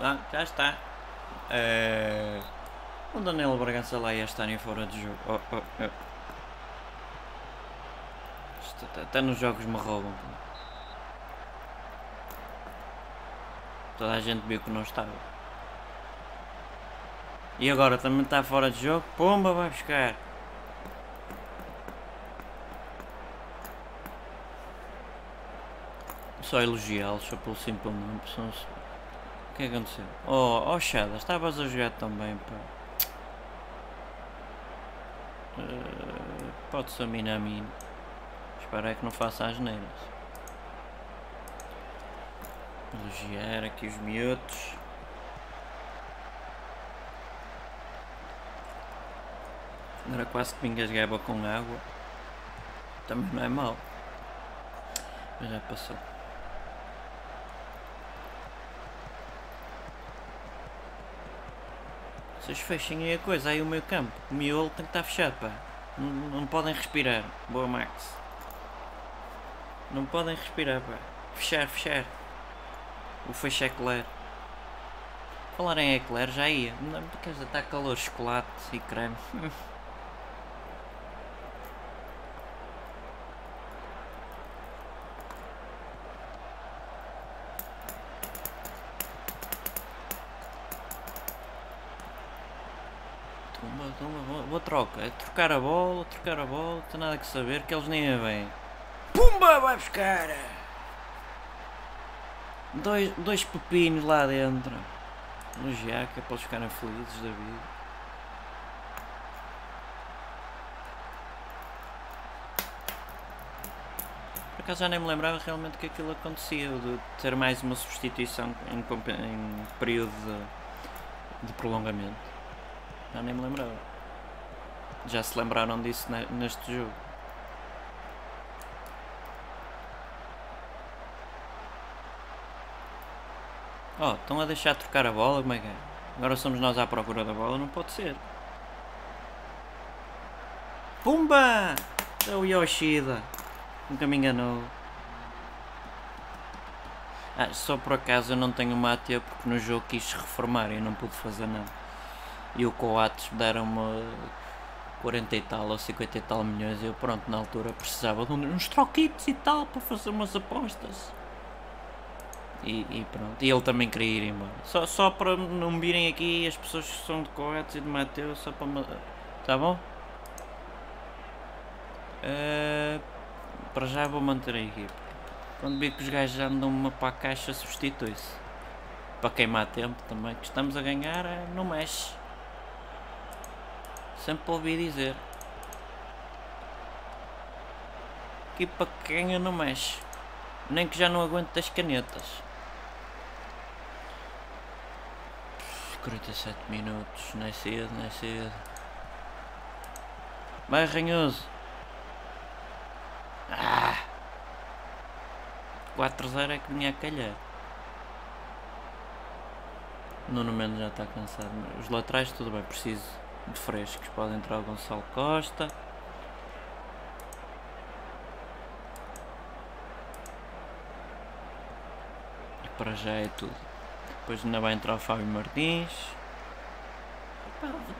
Ah, já está. É... O Daniel Bragança lá ia estar em fora de jogo. Oh, oh, oh. Até nos jogos me roubam. Toda a gente viu que não estava. E agora também está fora de jogo. Pomba vai buscar. Só elogiá-los, só pelo simples nome. O que é que aconteceu? Oh, oh Shadow, estavas a jogar tão bem, pá. Uh, pode ser Minamino. Espero é que não faça as neiras. Elogiar aqui os miúdos. Agora quase que me engasgava com água. Também não é mau. Mas já passou. Vocês fechem aí a coisa, aí o meu campo. O miolo tem que estar fechado, pá. Não, não podem respirar. Boa, Max. Não podem respirar, pá. Fechar, fechar. O fecho é claro. Falar em eclair já ia. Porque está calor, chocolate e creme. [LAUGHS] troca. É trocar a bola, trocar a bola, não tem nada que saber, que eles nem a vêm. Pumba, vai buscar! Dois, dois pepinos lá dentro. Elogiar, que é para eles ficarem felizes da vida. Por acaso já nem me lembrava realmente que aquilo acontecia, de ter mais uma substituição em, em período de, de prolongamento. Já nem me lembrava. Já se lembraram disso neste jogo. Oh, estão a deixar trocar a bola? Como é que é? Agora somos nós à procura da bola? Não pode ser. Pumba! É o Yoshida. Nunca me enganou. Ah, só por acaso eu não tenho uma porque no jogo quis reformar e não pude fazer nada. E o Coates deram-me 40 e tal ou 50 e tal milhões eu pronto, na altura precisava de uns troquitos e tal para fazer umas apostas. E, e, pronto, e ele também queria ir embora. Só, só para não me virem aqui as pessoas que são de Coates e de Mateus, só para... Tá bom? Uh, para já vou manter a equipe. Quando vi que os gajos andam-me para a caixa, substitui-se. Para queimar tempo também, que estamos a ganhar, é, não mexe. Sempre ouvi dizer. Equipa que ganha não mexe. Nem que já não aguente das canetas. 47 minutos, é cedo, é cedo. Vai Ranhoso. Ah! 4-0 é que vinha a calhar. Nuno Mendes já está cansado. Os laterais tudo bem, preciso de frescos. Pode entrar o Gonçalo Costa. E para já é tudo. Depois ainda vai entrar o Fábio Martins.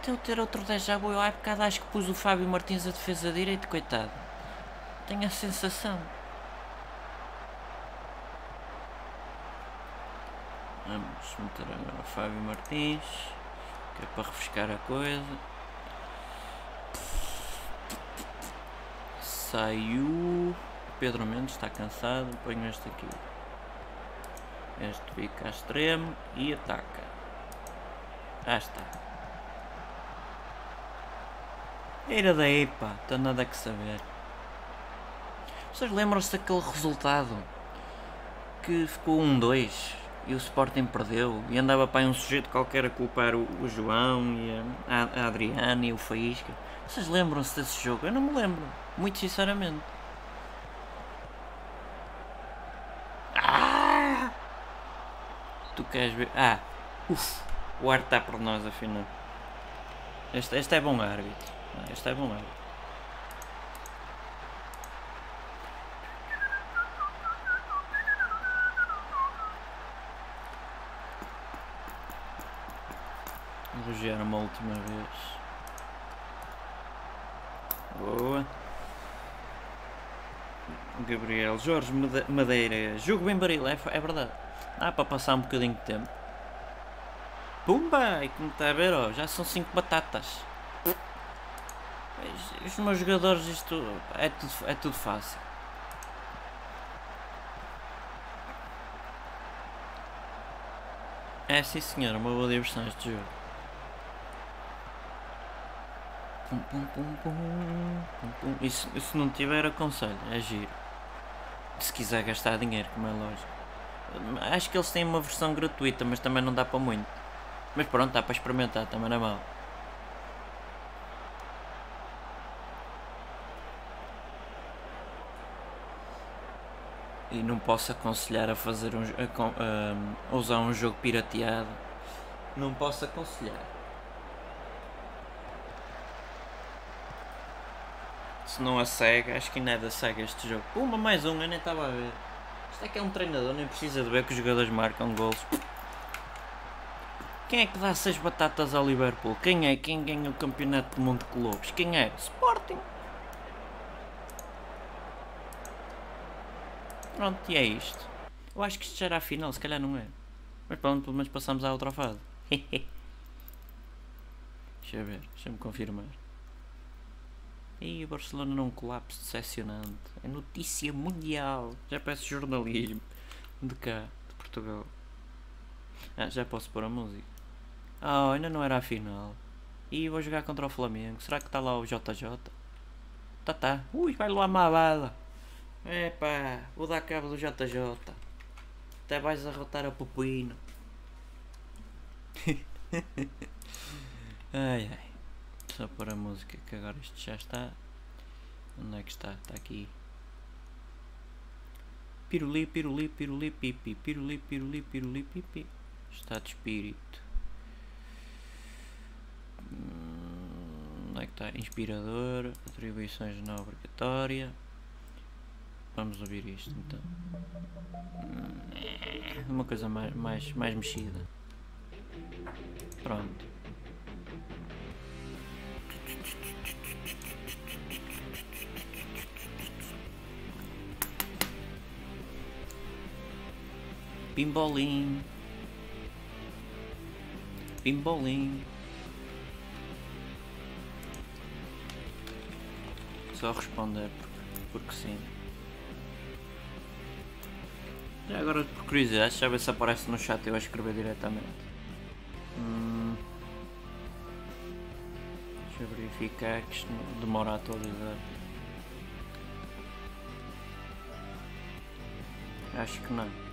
Vou ter outro déjà vu. Eu há bocado acho que pus o Fábio Martins a defesa direita, coitado. Tenho a sensação. Vamos meter agora o Fábio Martins, que é para refrescar a coisa. Saiu. Pedro Mendes está cansado, ponho este aqui. Este fica a extremo e ataca. Já está. Era daí, pá, está nada a que saber. Vocês lembram-se daquele resultado que ficou 1-2 e o Sporting perdeu e andava para um sujeito qualquer a culpar o, o João e a, a Adriana e o Faísca? Vocês lembram-se desse jogo? Eu não me lembro, muito sinceramente. Ah! Tu queres ver? Ah! Uf! O ar está por nós afinal. Este, este é bom árbitro. Este é bom árbitro. Elogiar uma última vez. Boa. Gabriel Jorge Madeira. Jogo bem baril, é, é verdade. Dá para passar um bocadinho de tempo. Pumba! E como está a ver, já são 5 batatas. Os meus jogadores, isto é tudo, é tudo fácil. É sim senhor, uma boa diversão este jogo. Pum, pum, pum, pum, pum, E se, se não tiver, aconselho, é giro. Se quiser gastar dinheiro, como é lógico. Acho que eles têm uma versão gratuita, mas também não dá para muito. Mas pronto, dá para experimentar, também não é mal. E não posso aconselhar a fazer um, a, a usar um jogo pirateado. Não posso aconselhar. Se não a SEGA, acho que ainda é da SEGA este jogo. Puma, mais um, eu nem estava a ver. Isto é que é um treinador, nem precisa de ver que os jogadores marcam gols. Quem é que dá 6 batatas ao Liverpool? Quem é? Quem ganha o campeonato do mundo de clubes? Quem é? Sporting! Pronto, e é isto. Eu acho que isto já era a final, se calhar não é. Mas pronto, pelo menos passamos à outra fase. [LAUGHS] Deixa eu ver, deixa-me confirmar. E o Barcelona num colapso decepcionante. É notícia mundial. Já peço jornalismo de cá, de Portugal. Ah, já posso pôr a música. Oh, ainda não era a final. E vou jogar contra o Flamengo. Será que está lá o JJ? Tá, tá. Ui, vai lá uma bala. Epá, vou dar cabo do JJ. Até vais arrotar a Pupino. [LAUGHS] ai ai só pôr a música que agora isto já está. Onde é que está? Está aqui. Piruli, piruli, piruli, pipi, piruli, piruli, piruli, pipi. Estado de espírito. Hum, onde é que está? Inspirador, atribuições não obrigatória. Vamos ouvir isto então. Hum, uma coisa mais, mais, mais mexida. Pronto. Pimbolim. Pimbolim. Só responder porque, porque sim. Já agora por curiosidade, deixa eu ver se aparece no chat eu a escrever diretamente. Hum. Deixa eu verificar que isto demora a atualizar. Acho que não.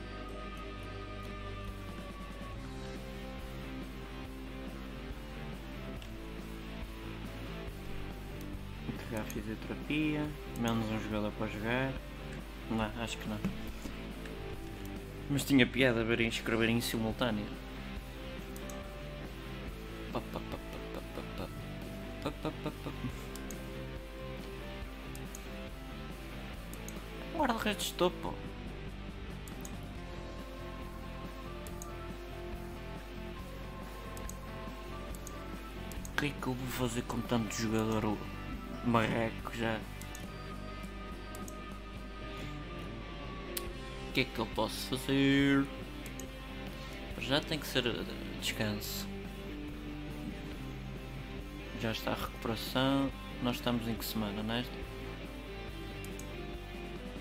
Fisioterapia, menos um jogador para jogar. Não, acho que não. Mas tinha piada ver escrever em simultâneo. Guarda-redes de topo. O que é que eu vou fazer com tanto jogador marreco já? O que é que eu posso fazer? Já tem que ser eh, descanso. Já está a recuperação. Nós estamos em que semana, nesta?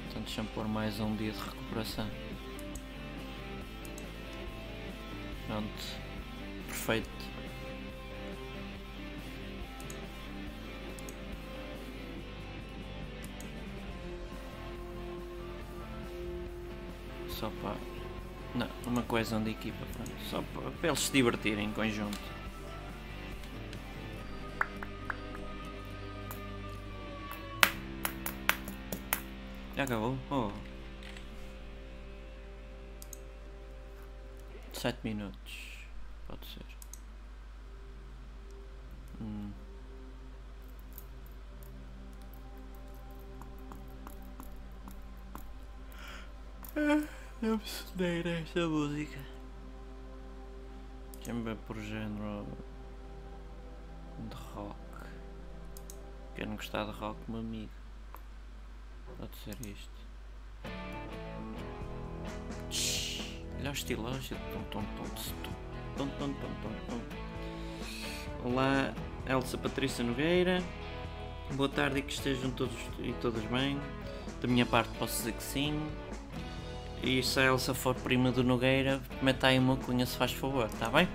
Então deixa-me pôr mais um dia de recuperação. Pronto. Perfeito. Uma coesão de equipa, pronto. Só para, eles se divertirem em conjunto. Já acabou? Oh. Sete minutos. Nesta música. Ver por género de rock. Quero gostar de rock, meu amigo. Pode ser isto. Olha o tom. Olá, Elsa Patrícia Nogueira. Boa tarde e que estejam todos e todas bem. Da minha parte posso dizer que sim. E se a Elsa for prima do Nogueira, meta aí uma cunha se faz favor, tá bem?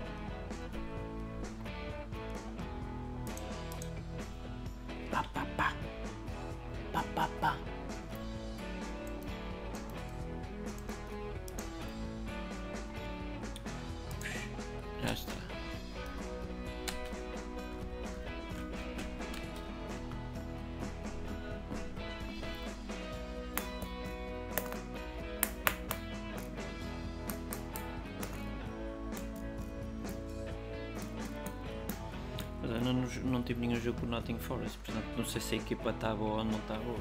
Sei se a equipa está boa ou não está boa.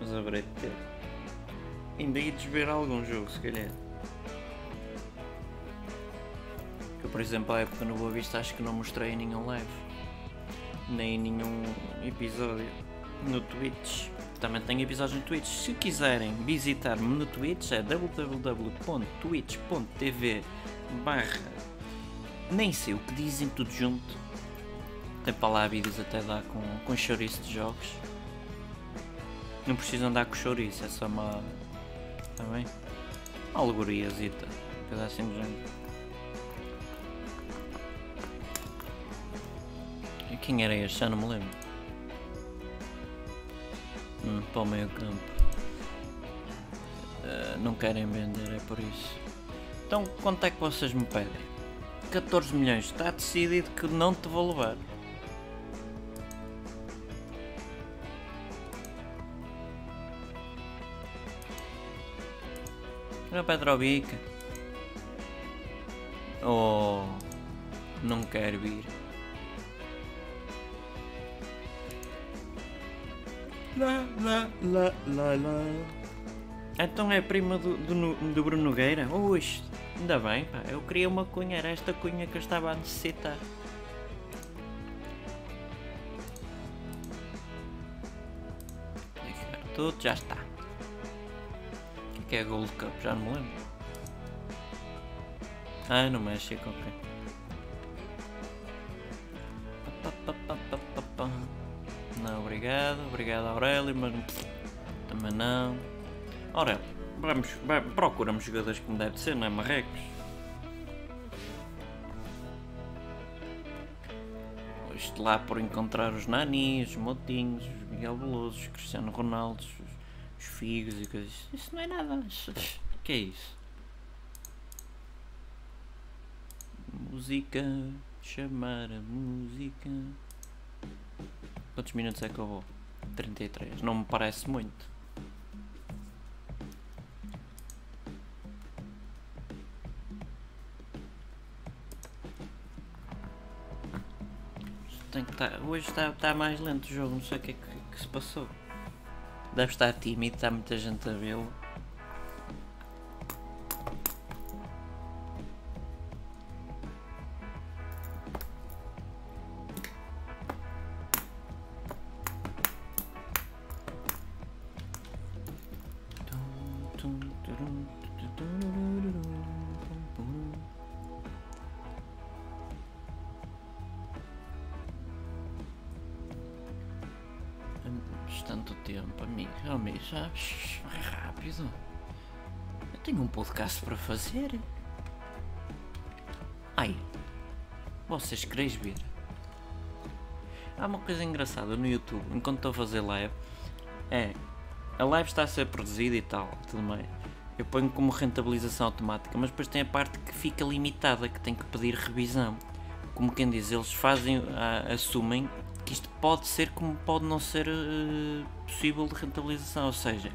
Mas haverei de ter. Ainda ia desver algum jogo, se calhar. Eu, por exemplo, à época no Boa Vista acho que não mostrei em nenhum live. Nem em nenhum episódio no Twitch. Também tenho episódios no Twitch. Se quiserem visitar-me no Twitch é www.twitch.tv barra nem sei o que dizem tudo junto. Tem para lá vídeos até dá com, com chouriço de jogos. Não precisam dar com chouriço, é só uma. Está bem? Uma alegoriazita. Assim género. E quem era este? Já não me lembro. Hum, para o meio campo. Uh, não querem vender, é por isso. Então quanto é que vocês me pedem? 14 milhões. Está decidido que não te vou levar. Era Petrovic. Oh, não quero vir. Lá, lá, lá, lá, lá. Então é prima do, do, do Bruno Nogueira? Ui, ainda bem, pá. Eu queria uma cunha, era esta cunha que eu estava a necessitar. Tudo já está. Que é Gold Cup? Já não me lembro. Ah, no México, ok. Não, obrigado. Obrigado, Aurélio, mas também não. Aurélio, vamos, vamos, procuramos jogadores como deve ser, não é Marrecos? Isto lá por encontrar os Nanis, os Motinhos, os Miguel Veloso, os Cristiano Ronaldo, os, os Figos e coisas. Isso não é nada. O que é isso? Música, chamar a música. Quantos minutos é que eu vou? 33. Não me parece muito. Tem que estar, hoje está, está mais lento o jogo, não sei o que é que, que se passou. Deve estar tímido, está muita gente a vê-lo. Para fazer. Ai, vocês quereis ver? Há uma coisa engraçada no YouTube, enquanto estou a fazer live, é a live está a ser produzida e tal, tudo mais. Eu ponho como rentabilização automática, mas depois tem a parte que fica limitada, que tem que pedir revisão. Como quem diz, eles fazem, assumem que isto pode ser como pode não ser uh, possível de rentabilização, ou seja,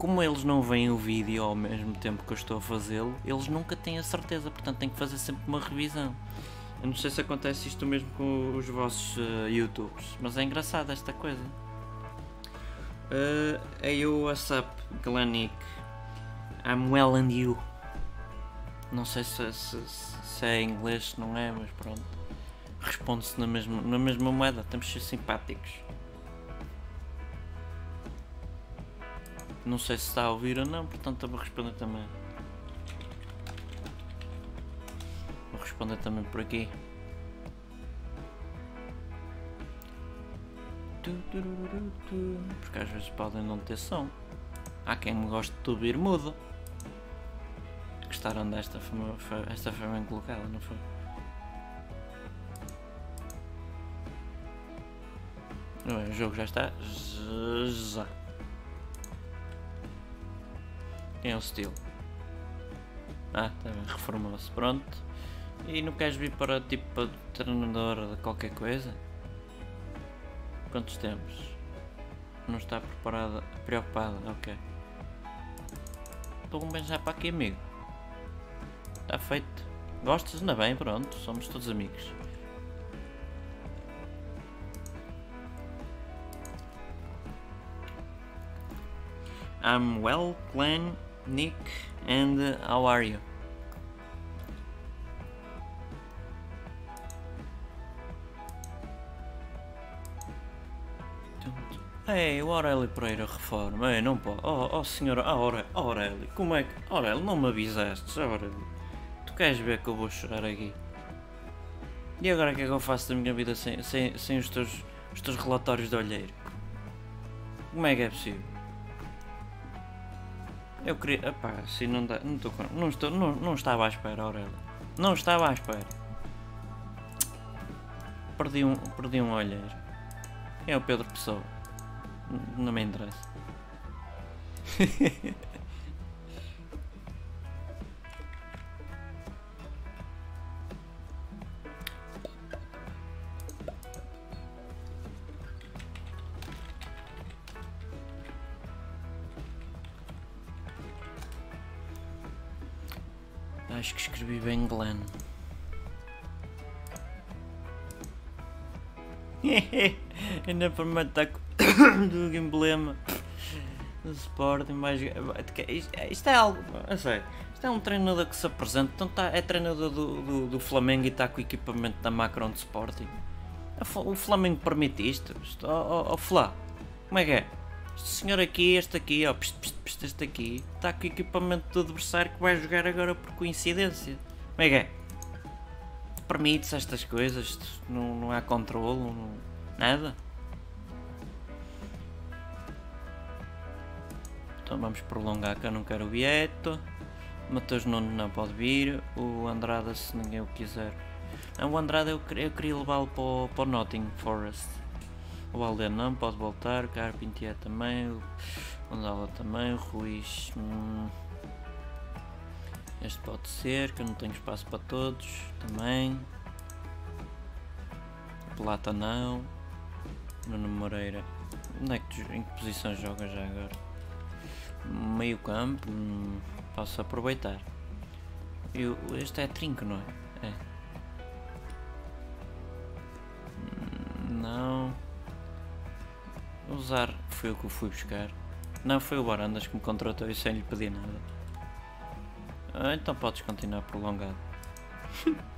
como eles não veem o vídeo ao mesmo tempo que eu estou a fazê-lo, eles nunca têm a certeza, portanto tem que fazer sempre uma revisão. Eu não sei se acontece isto mesmo com os vossos uh, youtubers, mas é engraçado esta coisa. Uh, hey, what's up, Glenick? I'm well and you. Não sei se, se, se é inglês, não é, mas pronto responde-se na mesma, na mesma moeda. Temos de ser simpáticos. Não sei se está a ouvir ou não, portanto vou responder também. Vou responder também por aqui. Porque às vezes podem não ter som. Há quem me goste de ouvir mudo. Gostaram desta? Esta foi bem colocada, não foi? o jogo já está. Já. Quem é o Steel? Ah, também tá reformou-se. Pronto. E não queres vir para tipo treinador de qualquer coisa? Quantos temos? Não está preparada, preocupada, ok. Estou bem já para aqui, amigo. Está feito. Gostas? Ainda bem, pronto, somos todos amigos. I'm well, Glenn, Nick, and how are you? Ei, o Aurélio Pereira reforma. Ei, não pode. Oh, oh senhora, Aurélio, Aurélio, como é que. Aurélio, não me avisaste, Aurélio. Tu queres ver que eu vou chorar aqui? E agora o que é que eu faço da minha vida sem, sem, sem os, teus, os teus relatórios de olheiro? Como é que é possível? Eu queria. Epá, assim não dá. Não, estou, não, estou, não, não estava à espera, Aurélio. Não estava à espera. Perdi um, perdi um olheiro. É o Pedro Pessoa. Não me interessa. [LAUGHS] Acho que escrevi bem Glenn. [LAUGHS] Ainda para matar [COUGHS] do emblema. do Sporting vai jogar. Isto é algo. A sério. Isto é um treinador que se apresenta. Então tá, é treinador do, do, do Flamengo e está com o equipamento da Macron de Sporting. O Flamengo permite isto? isto oh, oh, oh Flá, como é que é? Senhor aqui, este aqui, ó, pst, pst, pst, este aqui, está com o equipamento do adversário que vai jogar agora por coincidência. Como é que é? Permite-se estas coisas? Não, não há controle? Não, nada? Então vamos prolongar que eu não quero o Vieto. Matheus Nuno não pode vir. O Andrada se ninguém o quiser. Não, o Andrada eu, eu queria levá-lo para, para o Notting Forest. O Alden não pode voltar. O Carpentier também. O Gonzalo também. O Ruiz. Hum, este pode ser, que eu não tenho espaço para todos. Também. Plata não. Nuno Moreira. Onde é que, em que posição joga já agora? meio campo, hum, posso aproveitar. Eu, este é trinco, não é? É. Hum, não. Usar foi o que fui buscar. Não, foi o Barandas que me contratou e sem lhe pedir nada. Ah, então podes continuar prolongado. [LAUGHS]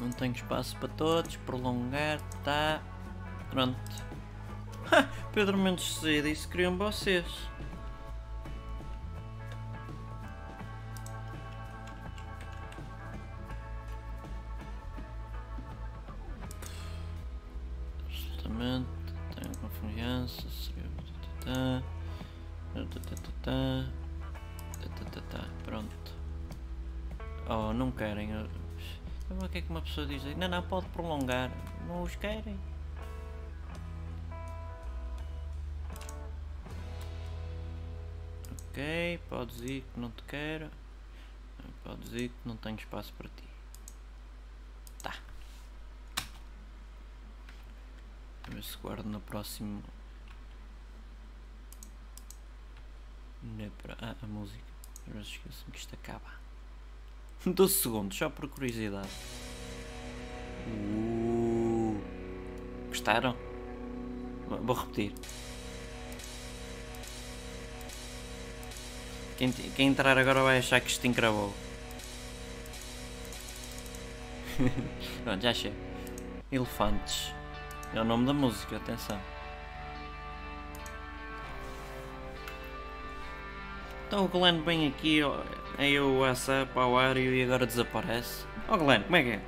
Não tenho espaço para todos. Prolongar, tá. Pronto. [LAUGHS] Pedro Mendes C disse que queriam vocês. Absolutamente. Tenho confiança. Pronto. Oh, não querem. O que é que uma pessoa diz? Não, não, pode prolongar. Não os querem. Ok, podes ir que não te quero. Podes ir que não tenho espaço para ti. Vamos ver se guardo no próximo. Ah, a música. Vezes esqueço-me que isto acaba. [LAUGHS] 12 segundos, só por curiosidade. Uh, gostaram? Vou repetir. Quem, quem entrar agora vai achar que isto encravou. [LAUGHS] Pronto, já chega. Elefantes. É o nome da música, atenção. Então o Glenn vem aqui, aí o WhatsApp ao ar e agora desaparece. Oh, Glenn, como é que é?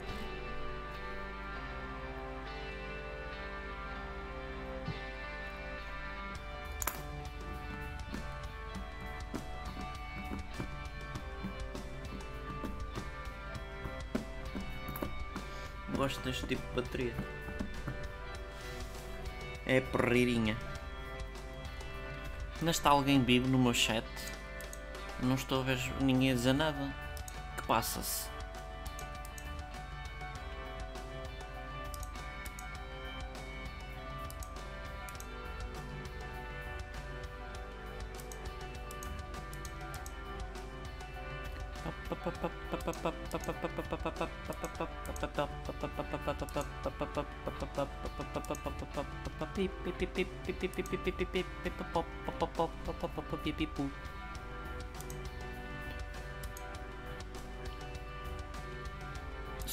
Gosto deste tipo de bateria. É perreirinha. Ainda está alguém vivo no meu chat? Não estou a ver ninguém a dizer nada. que passa-se?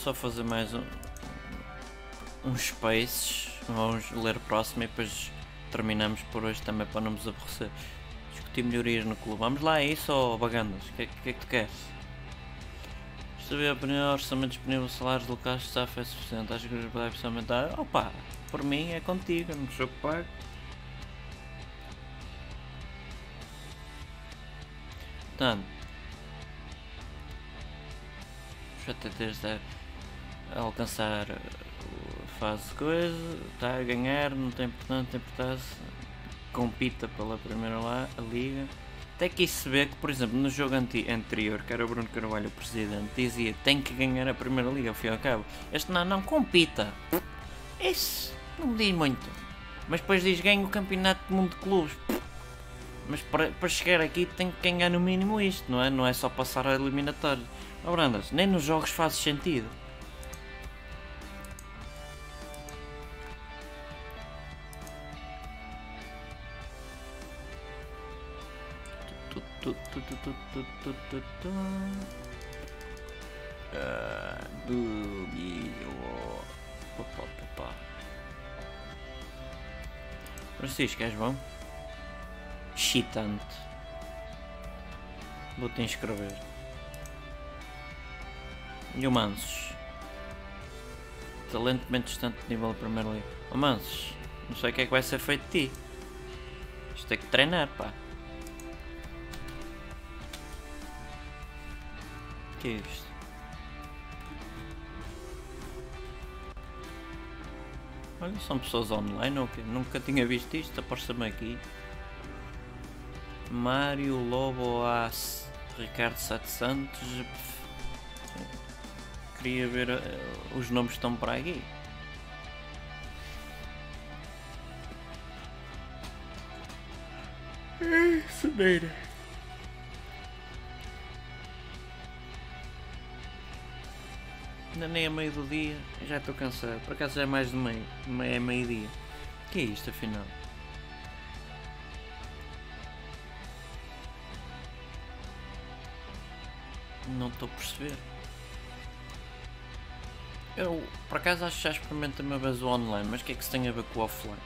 Só fazer mais um, uns spaces, vamos ler próximo e depois terminamos por hoje também para não nos aborrecer. Discutir melhorias no clube. Vamos lá, é isso ou bagandas? O que, que, é que tu queres? Saber a opinião, orçamento disponível, salários locais, staff é suficiente. Acho que os deve precisam aumentar. Opa, por mim é contigo, não sou pago. Portanto, os ATTs devem alcançar a fase coisa, está a ganhar, não tem importância, tem importância, compita pela primeira lá, a liga. Até que se vê que, por exemplo, no jogo anterior, que era o Bruno Carvalho o presidente, dizia tem que ganhar a primeira liga, ao fim e ao cabo. Este não, não, compita. Isso não diz muito. Mas depois diz ganha o campeonato do mundo de clubes. Mas para, para chegar aqui tem que ganhar no mínimo isto, não é? Não é só passar a eliminatória. Oh, Brandas, nem nos jogos faz sentido. Francisco, és bom? Chitante. Vou-te inscrever. E? Talento bem distante de nível da primeira liga. O Mansos, não sei o que é que vai ser feito de ti. Isto tem que treinar, pá. O que é isto? Olha, são pessoas online ou okay? Nunca tinha visto isto, aparece-me aqui. Mário Lobo As Ricardo Sete Santos. Queria ver uh, os nomes que estão para aqui. Cedeira. Ainda nem é meio do dia, já estou cansado. Por acaso já é mais de meio, é meio dia. O que é isto afinal? Estou a perceber. Eu, por acaso, acho que já experimentei uma vez o online, mas o que é que se tem a ver com o offline?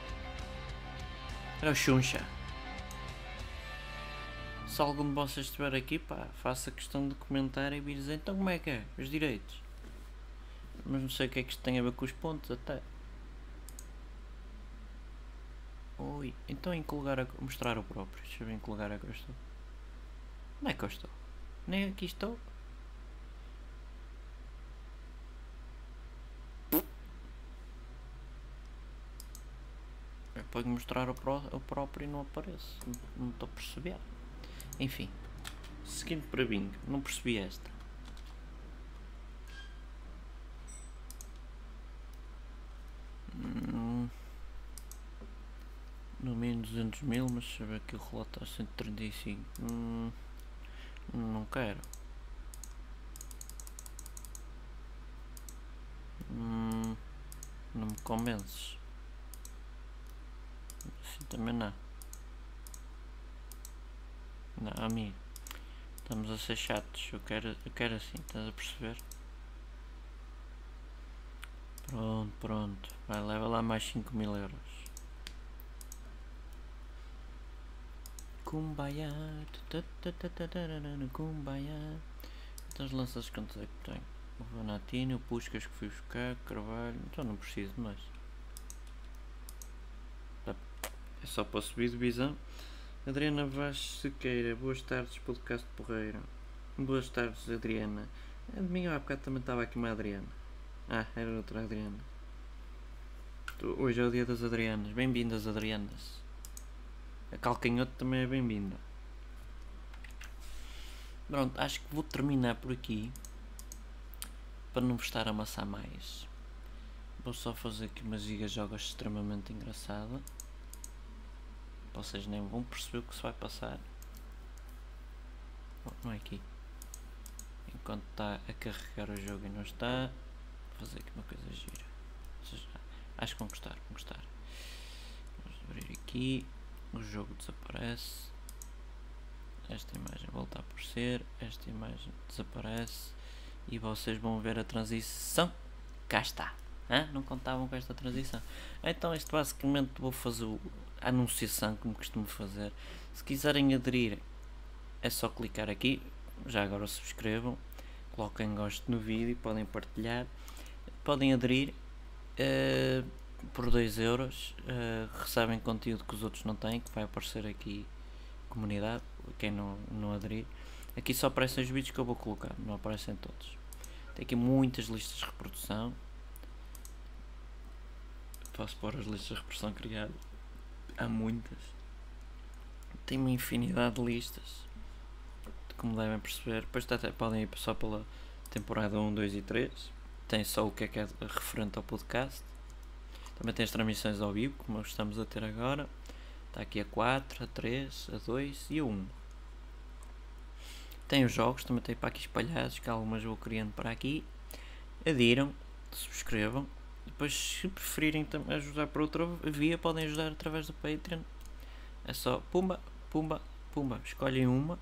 É o Xunxa. Se algum de vocês estiver aqui, pá, faça questão de comentar e vir dizer então como é que é, os direitos. Mas não sei o que é que isto tem a ver com os pontos até. Oi, então em que lugar a mostrar o próprio? Deixa eu ver em que lugar é que eu estou. Não é que eu estou? Nem aqui estou. Ponho mostrar o, pró o próprio e não aparece. Não estou a perceber. Enfim. Seguindo para bingo. Não percebi esta. Hum, no mínimo 200 mil, mas ver aqui o relato a 135. Hum, não quero. Hum, não me convences. Também não. Não, amigo. Estamos a ser chatos. Eu quero, eu quero assim, estás a perceber? Pronto, pronto. Vai, leva lá mais 5 mil euros. Kumbaya. Kumbaya. Então as lanças quantos é que tenho? O Vanatino, o Puscas que fui buscar, Carvalho. Então não preciso mais. É só para subir divisão. Adriana Vaz Sequeira, boas tardes, podcast Porreira. Boas tardes, Adriana. A de mim há bocado também estava aqui uma Adriana. Ah, era outra Adriana. Hoje é o dia das Adrianas. Bem-vindas, Adrianas. A Calcanhoto também é bem-vinda. Pronto, acho que vou terminar por aqui. Para não vos estar a amassar mais. Vou só fazer aqui uma giga jogos extremamente engraçada. Vocês nem vão perceber o que se vai passar. Oh, não é aqui. Enquanto está a carregar o jogo e não está fazer aqui uma coisa gira. Seja, acho que vão gostar, vão gostar. Vamos abrir aqui. O jogo desaparece. Esta imagem volta a aparecer. Esta imagem desaparece. E vocês vão ver a transição. Cá está. Hã? Não contavam com esta transição. Então, isto basicamente vou fazer a anunciação como costumo fazer. Se quiserem aderir, é só clicar aqui. Já agora subscrevam. Coloquem gosto no vídeo, podem partilhar podem aderir uh, por 2 euros, uh, recebem conteúdo que os outros não têm, que vai aparecer aqui comunidade, quem não, não aderir. Aqui só aparecem os vídeos que eu vou colocar, não aparecem todos. Tem aqui muitas listas de reprodução. Posso pôr as listas de reprodução criadas. Há muitas. Tem uma infinidade de listas. Como devem perceber. Depois até podem ir só pela temporada 1, 2 e 3 tem só o que é que é referente ao podcast. Também tem as transmissões ao vivo, como estamos a ter agora. Está aqui a 4, a 3, a 2 e a 1. Tem os jogos, também tem para aqui espalhados, que algumas vou criando para aqui. Adiram, subscrevam. Depois, se preferirem ajudar por outra via, podem ajudar através do Patreon. É só pumba, pumba, pumba. Escolhem uma.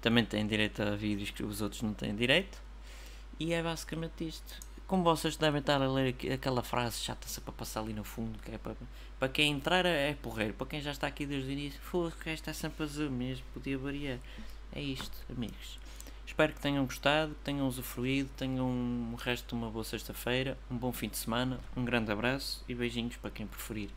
também têm direito a vídeos que os outros não têm direito. E é basicamente isto. Como vocês devem estar a ler aquela frase chata-se para passar ali no fundo, que é para, para quem entrar é porreiro, para quem já está aqui desde o início, foda que esta é sempre azul mesmo, podia variar. É isto, amigos. Espero que tenham gostado, tenham usufruído, tenham o resto de uma boa sexta-feira, um bom fim de semana, um grande abraço e beijinhos para quem preferir.